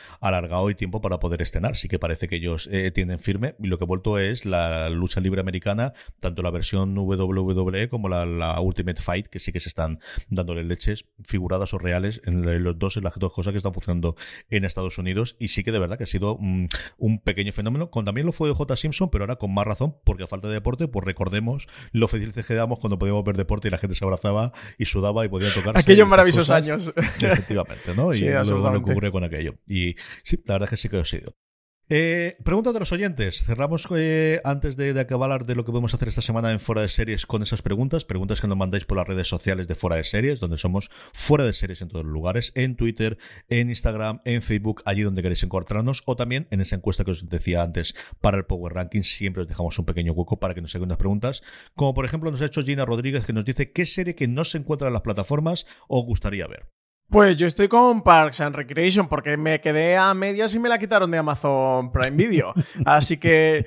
alargado y tiempo para poder estrenar. Sí que parece que ellos eh, tienen firme. Y lo que ha vuelto es la lucha libre americana, tanto la versión WWE como la, Ultimate Fight, que sí que se están dándole leches figuradas o reales en los dos, en las dos cosas que están funcionando en Estados Unidos. Y sí que de verdad que ha sido mm, un pequeño fenómeno. Con, también lo fue J. Simpson, pero ahora con más razón, porque a falta de deporte, pues recordemos lo felices que damos cuando podíamos ver deporte y la gente se abrazaba y sudaba y podía tocar. Aquellos maravillosos años. Efectivamente, ¿no? Y luego lo que ocurre con aquello. Y sí, la verdad es que sí que ha sido. Eh, pregunta de los oyentes. Cerramos eh, antes de, acabar de lo que podemos hacer esta semana en Fuera de Series con esas preguntas. Preguntas que nos mandáis por las redes sociales de Fuera de Series, donde somos Fuera de Series en todos los lugares, en Twitter, en Instagram, en Facebook, allí donde queréis encontrarnos, o también en esa encuesta que os decía antes para el Power Ranking. Siempre os dejamos un pequeño hueco para que nos hagan unas preguntas. Como por ejemplo nos ha hecho Gina Rodríguez que nos dice qué serie que no se encuentra en las plataformas os gustaría ver. Pues yo estoy con Parks and Recreation porque me quedé a medias y me la quitaron de Amazon Prime Video. Así que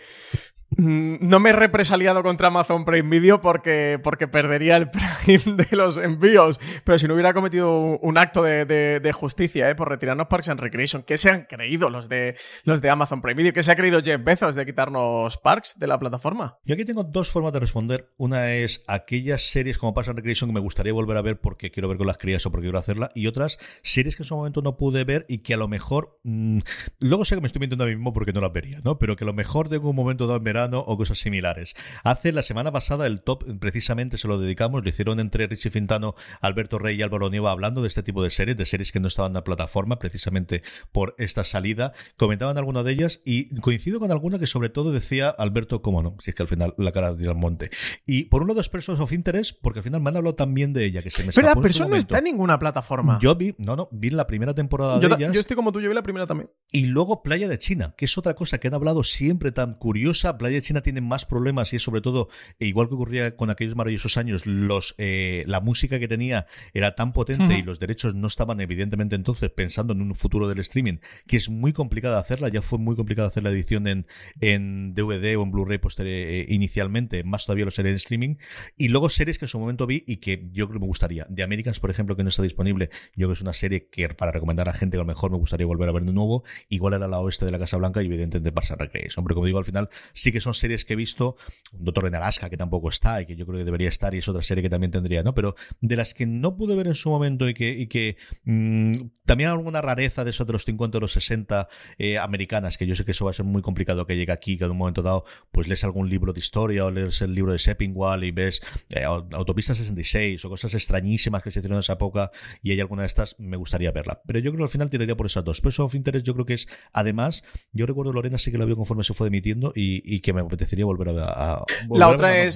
no me he represaliado contra Amazon Prime Video porque, porque perdería el Prime de los envíos. Pero si no hubiera cometido un acto de, de, justicia ¿eh? por retirarnos Parks and Recreation, ¿qué se han creído los de, los de Amazon Prime Video? ¿Qué se ha creído Jeff Bezos de quitarnos Parks de la plataforma? Yo aquí tengo dos formas de responder. Una es aquellas series como Parks and Recreation que me gustaría volver a ver porque quiero ver con las crías o porque quiero hacerla. Y otras series que en su momento no pude ver y que a lo mejor. Mm, luego sé que me estoy mintiendo a mí mismo porque no las vería, ¿no? Pero que a lo mejor tengo un momento dado en o cosas similares. Hace la semana pasada el top, precisamente se lo dedicamos, lo hicieron entre Richie Fintano, Alberto Rey y Álvaro Nieva hablando de este tipo de series, de series que no estaban en la plataforma precisamente por esta salida. Comentaban alguna de ellas y coincido con alguna que sobre todo decía Alberto, cómo no, si es que al final la cara de al monte. Y por uno de los Persons of Interest, porque al final me han hablado también de ella, que se me Pero la persona no está en ninguna plataforma. Yo vi, no, no, vi la primera temporada de ellas. Yo estoy como tú, yo vi la primera también. Y luego Playa de China, que es otra cosa que han hablado siempre tan curiosa. Playa de China tiene más problemas y es sobre todo, e igual que ocurría con aquellos maravillosos años, los eh, la música que tenía era tan potente y los derechos no estaban evidentemente entonces pensando en un futuro del streaming, que es muy complicada hacerla. Ya fue muy complicado hacer la edición en, en DVD o en Blu-ray eh, inicialmente, más todavía lo sería en streaming. Y luego series que en su momento vi y que yo creo que me gustaría. The Americans, por ejemplo, que no está disponible, yo creo que es una serie que para recomendar a gente que a lo mejor me gustaría volver a ver de nuevo. Igual era la oeste de la Casa Blanca y evidentemente pasa Recreation. Pero como digo, al final sí que son series que he visto, Doctor en Alaska, que tampoco está y que yo creo que debería estar, y es otra serie que también tendría, ¿no? Pero de las que no pude ver en su momento y que, y que mm, también alguna rareza de esos de los 50 o los 60 eh, americanas, que yo sé que eso va a ser muy complicado que llegue aquí, que en un momento dado, pues lees algún libro de historia o lees el libro de Seppingwall y ves eh, Autopista 66 o cosas extrañísimas que se hicieron en esa época y hay alguna de estas, me gustaría verla. Pero yo creo que al final tiraría por esas dos. Person of Interest yo creo que es, además, yo recuerdo Lorena sí que la vio conforme se fue emitiendo y, y que me apetecería volver a, a la otra es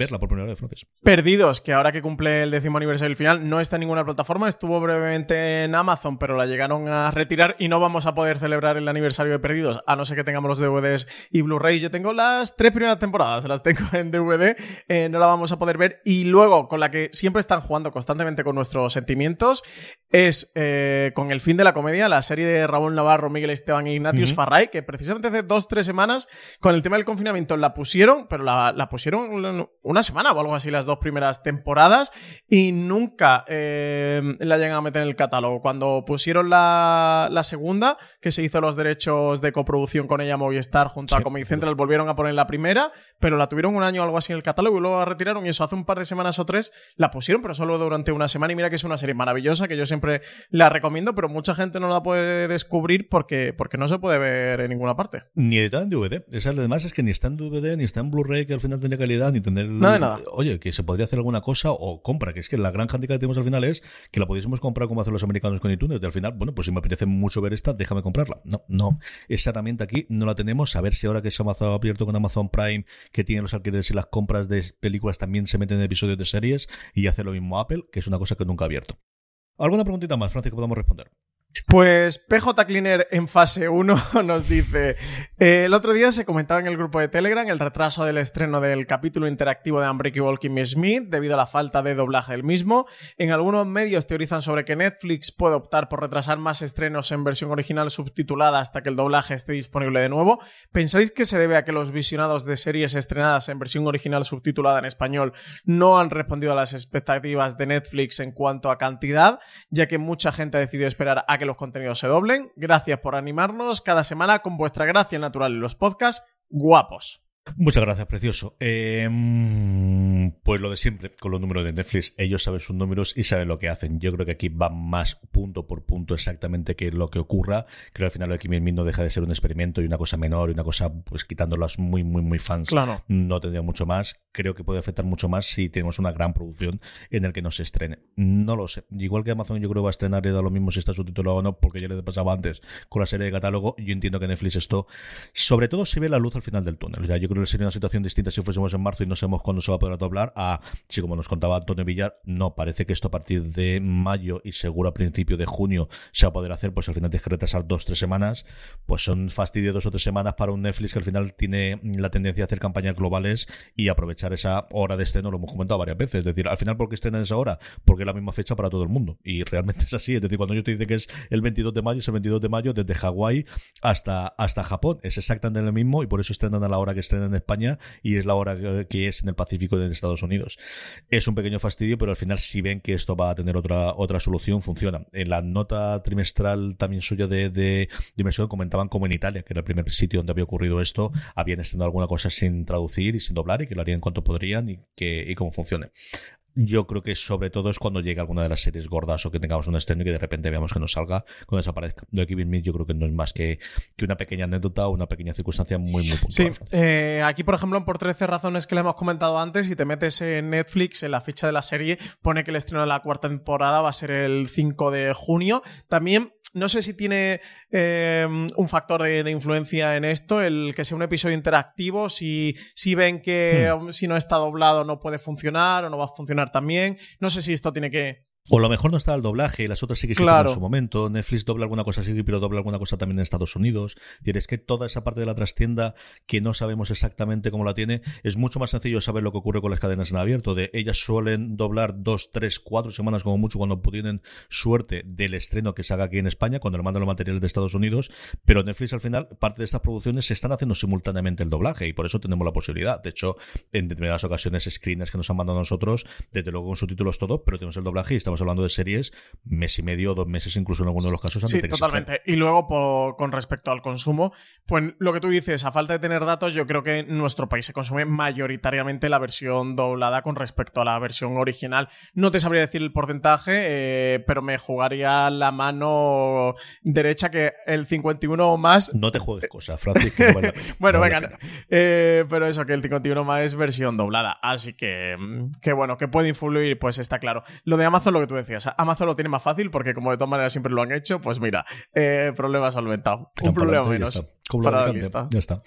Perdidos, que ahora que cumple el décimo aniversario del final, no está en ninguna plataforma, estuvo brevemente en Amazon, pero la llegaron a retirar y no vamos a poder celebrar el aniversario de Perdidos, a no ser que tengamos los DVDs y Blu-rays. Yo tengo las tres primeras temporadas, las tengo en DVD, eh, no la vamos a poder ver. Y luego, con la que siempre están jugando constantemente con nuestros sentimientos, es eh, con El fin de la comedia, la serie de Raúl Navarro, Miguel Esteban y Ignatius Farray, que precisamente hace dos, tres semanas, con el tema del confinamiento, la pusieron, pero la, la pusieron una semana o algo así las dos primeras temporadas y nunca eh, la llegan a meter en el catálogo. Cuando pusieron la, segunda, que se hizo los derechos de coproducción con ella Movistar junto a Comedy Central, volvieron a poner la primera, pero la tuvieron un año o algo así en el catálogo y luego la retiraron y eso hace un par de semanas o tres la pusieron, pero solo durante una semana y mira que es una serie maravillosa que yo siempre la recomiendo, pero mucha gente no la puede descubrir porque, porque no se puede ver en ninguna parte. Ni está en DVD. Esa además es que ni está en DVD, ni está en Blu-ray, que al final tiene calidad, ni tener nada. Oye, que se podría hacer alguna cosa o compra, que es que la gran handicap que tenemos al final es que la pudiésemos comprar como hacen los americanos con iTunes. Y al final, bueno, pues si me apetece mucho ver esta, déjame comprarla. No, no. Esa herramienta aquí no la tenemos. A ver si ahora que se ha abierto con Amazon Prime, que tiene los alquileres y las compras de películas, también se meten en episodios de series y hace lo mismo Apple, que es una cosa que nunca ha abierto. ¿Alguna preguntita más, Francis, que podamos responder? Pues PJ Cleaner en fase 1 nos dice, eh, el otro día se comentaba en el grupo de Telegram el retraso del estreno del capítulo interactivo de Unbreakable Kimmy Smith debido a la falta de doblaje del mismo. En algunos medios teorizan sobre que Netflix puede optar por retrasar más estrenos en versión original subtitulada hasta que el doblaje esté disponible de nuevo. ¿Pensáis que se debe a que los visionados de series estrenadas en versión original subtitulada en español no han respondido a las expectativas de Netflix en cuanto a cantidad, ya que mucha gente ha decidido esperar a que los contenidos se doblen. Gracias por animarnos cada semana con vuestra gracia natural en los podcasts guapos. Muchas gracias, precioso. Eh, pues lo de siempre, con los números de Netflix, ellos saben sus números y saben lo que hacen. Yo creo que aquí va más punto por punto exactamente que lo que ocurra. Creo que al final lo de Kimi no deja de ser un experimento y una cosa menor y una cosa, pues quitándolas muy, muy, muy fans. Claro. No tendría mucho más. Creo que puede afectar mucho más si tenemos una gran producción en el que no se estrene. No lo sé. Igual que Amazon, yo creo que va a estrenar y da lo mismo si está subtitulado o no, porque ya le pasaba antes con la serie de catálogo. Yo entiendo que Netflix esto, sobre todo, se ve la luz al final del túnel. Ya, yo sería una situación distinta si fuésemos en marzo y no sabemos cuándo se va a poder doblar a, si como nos contaba Antonio Villar, no, parece que esto a partir de mayo y seguro a principio de junio se va a poder hacer, pues al final tienes que retrasar dos, tres semanas, pues son fastidio dos o tres semanas para un Netflix que al final tiene la tendencia a hacer campañas globales y aprovechar esa hora de estreno, lo hemos comentado varias veces, es decir, al final ¿por qué estrenan esa hora? Porque es la misma fecha para todo el mundo y realmente es así, es decir, cuando yo te dice que es el 22 de mayo, es el 22 de mayo desde Hawái hasta, hasta Japón, es exactamente lo mismo y por eso estrenan a la hora que estrenan en España y es la hora que es en el Pacífico de Estados Unidos. Es un pequeño fastidio, pero al final si ven que esto va a tener otra, otra solución, funciona. En la nota trimestral también suya de, de Dimensión comentaban como en Italia, que era el primer sitio donde había ocurrido esto, habían estrenado alguna cosa sin traducir y sin doblar y que lo harían cuanto podrían y que y cómo funcione yo creo que sobre todo es cuando llega alguna de las series gordas o que tengamos un estreno y que de repente veamos que nos salga cuando desaparezca. Lo de Kevin Smith yo creo que no es más que, que una pequeña anécdota o una pequeña circunstancia muy, muy puntual. Sí, eh, aquí por ejemplo, por 13 razones que le hemos comentado antes, si te metes en Netflix, en la ficha de la serie, pone que el estreno de la cuarta temporada va a ser el 5 de junio. También no sé si tiene eh, un factor de, influencia en esto, el que sea un episodio interactivo, si, si ven que hmm. si no está doblado no puede funcionar o no va a funcionar también. No sé si esto tiene que, o a lo mejor no está el doblaje y las otras sí que claro. en su momento. Netflix dobla alguna cosa así, pero dobla alguna cosa también en Estados Unidos. Es que toda esa parte de la trastienda que no sabemos exactamente cómo la tiene, es mucho más sencillo saber lo que ocurre con las cadenas en abierto. De ellas suelen doblar dos, tres, cuatro semanas como mucho cuando tienen suerte del estreno que se haga aquí en España, cuando le mandan los materiales de Estados Unidos. Pero Netflix al final, parte de estas producciones se están haciendo simultáneamente el doblaje y por eso tenemos la posibilidad. De hecho, en determinadas ocasiones, screeners que nos han mandado a nosotros, desde luego con subtítulos todo, pero tenemos el doblaje y estamos hablando de series mes y medio, dos meses incluso en algunos de los casos. sí, totalmente. Y luego, con respecto al consumo, pues lo que tú dices, a falta de tener datos, yo creo que en nuestro país se consume mayoritariamente la versión doblada con respecto a la versión original. No te sabría decir el porcentaje, eh, pero me jugaría la mano derecha que el 51 o más... No te juegues cosas, Francisco. bueno, venga. Eh, pero eso, que el 51 más es versión doblada. Así que, mm, que bueno, que puede influir, pues está claro. Lo de Amazon, lo que tú decías, Amazon lo tiene más fácil porque como de todas maneras siempre lo han hecho, pues mira, eh, problema solventado. Un problema menos. Para la Ya está.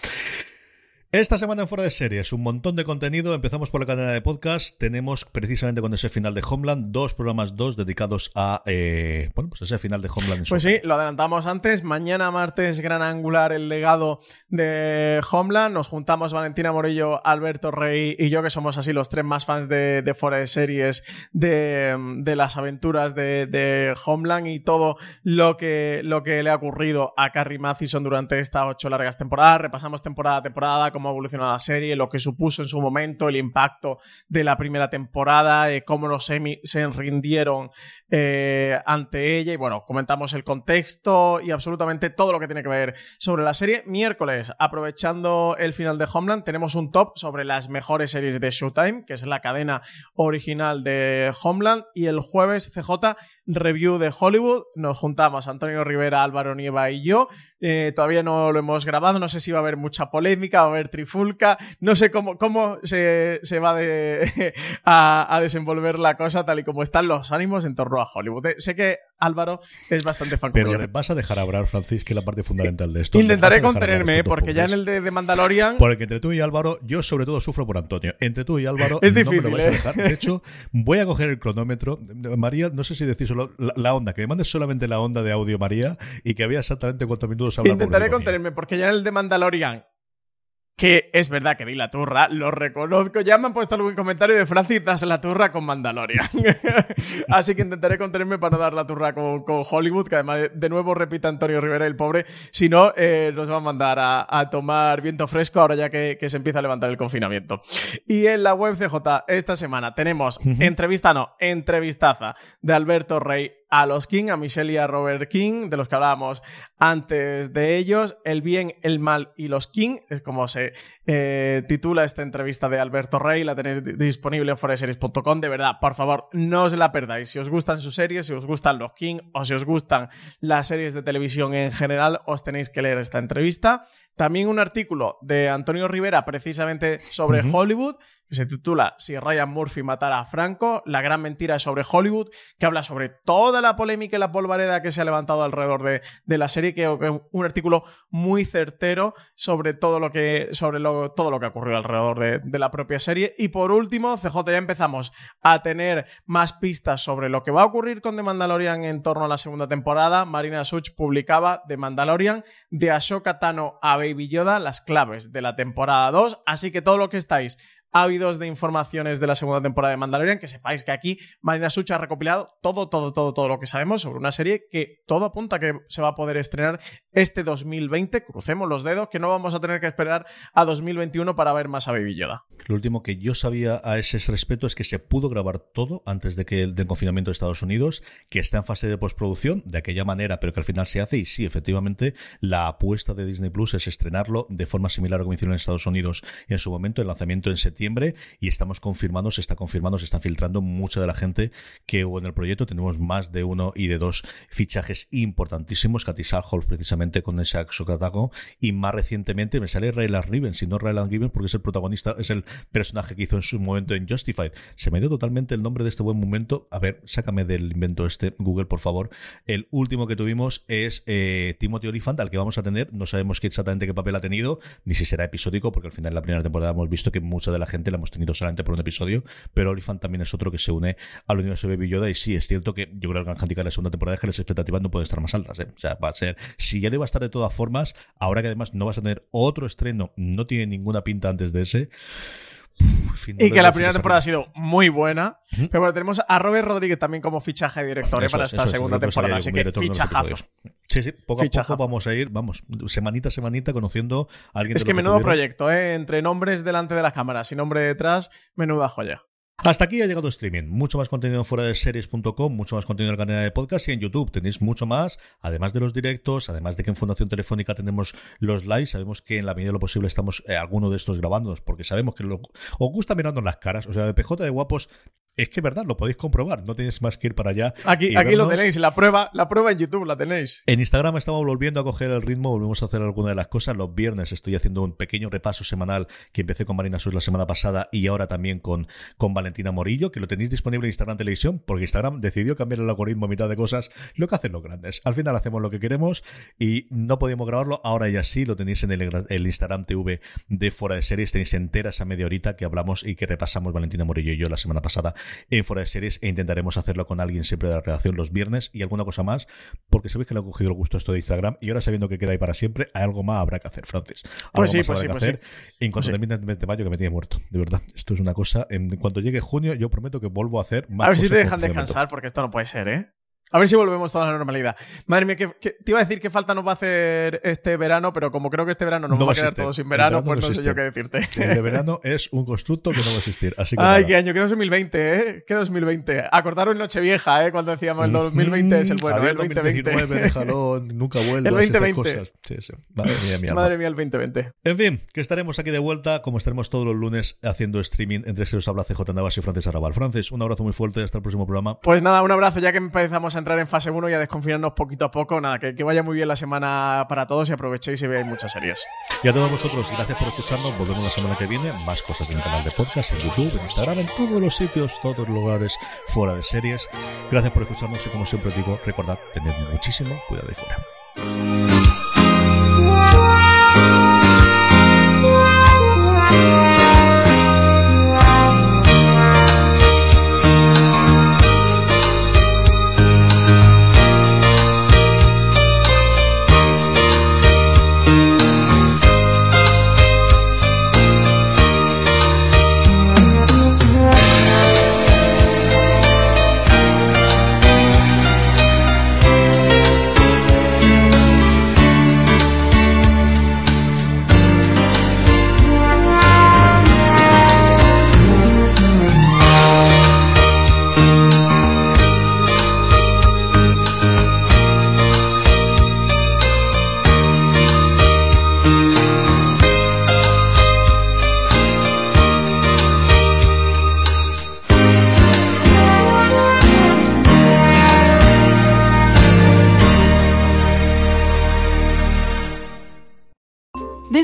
Esta semana en Fuera de Series, un montón de contenido. Empezamos por la cadena de podcast. Tenemos precisamente con ese final de Homeland, dos programas, dos dedicados a eh, bueno, pues ese final de Homeland. pues sí, lo adelantamos antes. Mañana martes, gran angular, el legado de Homeland. Nos juntamos Valentina Morillo, Alberto Rey y yo, que somos así los tres más fans de, de Fuera de Series, de, las aventuras de, Homeland y todo lo que, lo que le ha ocurrido a Carrie Mathison durante estas ocho largas temporadas. Repasamos temporada a temporada cómo ha evolucionado la serie, lo que supuso en su momento el impacto de la primera temporada, cómo los semi se rindieron eh, ante ella y bueno, comentamos el contexto y absolutamente todo lo que tiene que ver sobre la serie. Miércoles, aprovechando el final de Homeland, tenemos un top sobre las mejores series de Showtime, que es la cadena original de Homeland y el jueves CJ review de Hollywood. Nos juntamos Antonio Rivera, Álvaro Nieva y yo. Eh, todavía no lo hemos grabado, no sé si va a haber mucha polémica, va a haber trifulca, no sé cómo, cómo se, va a, desenvolver la cosa tal y como están los ánimos en torno a Hollywood. Eh, sé que Álvaro es bastante fan Pero vas a dejar hablar, Francis, que es la parte fundamental de esto. Intentaré contenerme, porque ya en el de, Mandalorian... Porque entre tú y Álvaro, yo sobre todo sufro por Antonio. Entre tú y Álvaro, es difícil, no me lo vais a ¿eh? dejar. De hecho, voy a coger el cronómetro. María, no sé si decís la, onda, que me mandes solamente la onda de audio, María, y que vea exactamente cuántos minutos habla Intentaré contenerme, porque ya en el de Mandalorian que es verdad que di la turra, lo reconozco. Ya me han puesto algún comentario de Francis, das la turra con Mandalorian. Así que intentaré contenerme para no dar la turra con, Hollywood, que además, de nuevo repita Antonio Rivera, el pobre. Si no, eh, nos va a mandar a, tomar viento fresco ahora ya que, se empieza a levantar el confinamiento. Y en la web CJ, esta semana tenemos entrevista, no, entrevistaza de Alberto Rey a los King, a Michelle y a Robert King, de los que hablábamos antes de ellos. El bien, el mal y los King, es como se eh, titula esta entrevista de Alberto Rey, la tenéis disponible en foreseries.com. De verdad, por favor, no os la perdáis. Si os gustan sus series, si os gustan los King o si os gustan las series de televisión en general, os tenéis que leer esta entrevista. También un artículo de Antonio Rivera precisamente sobre Hollywood que se titula Si Ryan Murphy matara a Franco, la gran mentira sobre Hollywood, que habla sobre toda la polémica y la polvareda que se ha levantado alrededor de, de la serie, que es un artículo muy certero sobre todo lo que, sobre todo lo que ha ocurrido alrededor de, de, la propia serie. Y por último, CJ, ya empezamos a tener más pistas sobre lo que va a ocurrir con The Mandalorian en torno a la segunda temporada. Marina Such publicaba The Mandalorian de Ashoka Tano a Baby Yoda, las claves de la temporada 2. Así que todo lo que estáis ávidos de informaciones de la segunda temporada de Mandalorian, que sepáis que aquí Marina Sucha ha recopilado todo, todo, todo, todo lo que sabemos sobre una serie que todo apunta a que se va a poder estrenar este 2020. Crucemos los dedos, que no vamos a tener que esperar a 2021 para ver más a Baby Yoda. Lo último que yo sabía a ese respecto es que se pudo grabar todo antes de que el del confinamiento de Estados Unidos, que está en fase de postproducción de aquella manera, pero que al final se hace. Y sí, efectivamente, la apuesta de Disney Plus es estrenarlo de forma similar a como hicieron en Estados Unidos en su momento, el lanzamiento en septiembre. Y estamos confirmando, se está confirmando, se está filtrando mucha de la gente que hubo en el proyecto. Tenemos más de uno y de dos fichajes importantísimos. Katy Salhoff, precisamente con ese Sokatago. Y más recientemente me sale Raylan Riven, si no Raylan Riven, porque es el protagonista, es el personaje que hizo en su momento en Justified. Se me dio totalmente el nombre de este buen momento. A ver, sácame del invento este, Google, por favor. El último que tuvimos es eh, Timothy Olyphant, al que vamos a tener. No sabemos exactamente qué papel ha tenido, ni si será episódico, porque al final en la primera temporada hemos visto que mucha de la gente la hemos tenido solamente por un episodio, pero Olyphant también es otro que se une al universo de Baby Yoda. Y sí, es cierto que yo creo que el Gran la segunda temporada es que las expectativas no pueden estar más altas. ¿eh? O sea, va a ser, si ya le estar de todas formas, ahora que además no vas a tener otro estreno, no tiene ninguna pinta antes de ese y que la primera temporada ha sido muy buena. Pero bueno, tenemos a Robert Rodríguez también como fichaje de director ¿eh? para esta segunda temporada. Así que fichajazo. Sí, sí, poco a poco vamos a ir, vamos, semanita a semanita conociendo a alguien. Es que menudo proyecto, ¿eh? Entre nombres delante de las cámaras y nombre detrás, menuda joya. Hasta aquí ha llegado streaming. Mucho más contenido en fuera de series.com, mucho más contenido en el canal de podcast y en YouTube. Tenéis mucho más, además de los directos, además de que en Fundación Telefónica tenemos los lives. Sabemos que en la medida de lo posible estamos eh, alguno de estos grabándonos porque sabemos que os gusta mirarnos las caras. O sea, de PJ de guapos es que es verdad, lo podéis comprobar, no tenéis más que ir para allá. Aquí, aquí lo tenéis, la prueba, la prueba en YouTube la tenéis. En Instagram estamos volviendo a coger el ritmo, volvemos a hacer alguna de las cosas. Los viernes estoy haciendo un pequeño repaso semanal que empecé con Marina Sus la semana pasada y ahora también con, con Valentina Morillo, que lo tenéis disponible en Instagram Televisión, porque Instagram decidió cambiar el algoritmo a mitad de cosas, lo que hacen los grandes. Al final hacemos lo que queremos y no podíamos grabarlo, ahora ya sí, lo tenéis en el, Instagram TV de Fuera de Series, tenéis entera esa media horita que hablamos y que repasamos Valentina Morillo y yo la semana pasada en Fuera de Series e intentaremos hacerlo con alguien siempre de la redacción los viernes y alguna cosa más, porque sabéis que le ha cogido el gusto esto de Instagram y ahora sabiendo que queda ahí para siempre, hay algo más habrá que hacer, Francis. pues sí, pues sí, pues hacer. En cuanto termine el mes de mayo, que me tiene muerto, de verdad. Esto es una cosa. En cuanto llegue junio, yo prometo que vuelvo a hacer más. A ver si te dejan descansar, porque esto no puede ser, ¿eh? A ver si volvemos toda la normalidad. Madre mía, que, te iba a decir que falta nos va a hacer este verano, pero como creo que este verano nos no va a quedar todo sin verano, pues no, sé yo qué decirte. El verano es un constructo que no va a existir. Así que Ay, qué año, qué 2020, ¿eh? Qué 2020. Acordaros Nochevieja, ¿eh? Cuando decíamos el 2020 es el bueno, el 2020. 2019, déjalo, nunca vuelvas. El 2020. Cosas. Sí, sí. Madre mía, mi Madre mía, el 2020. En fin, que estaremos aquí de vuelta, como estaremos todos los lunes haciendo streaming entre se os habla CJ Navas y Francis Arrabal. Francis, un abrazo muy fuerte, hasta el próximo programa. Pues nada, un abrazo ya que empezamos a entrar en fase 1 y desconfinarnos poquito a poco. Nada, que, que, vaya muy bien la semana para todos y aprovechéis y veáis muchas series. Y a todos vosotros, gracias por escucharnos. Volvemos la semana que viene. Más cosas en el canal de podcast, en YouTube, en Instagram, en todos los sitios, todos los lugares fuera de series. Gracias por escucharnos y como siempre os digo, recordad, tened muchísimo cuidado de fuera.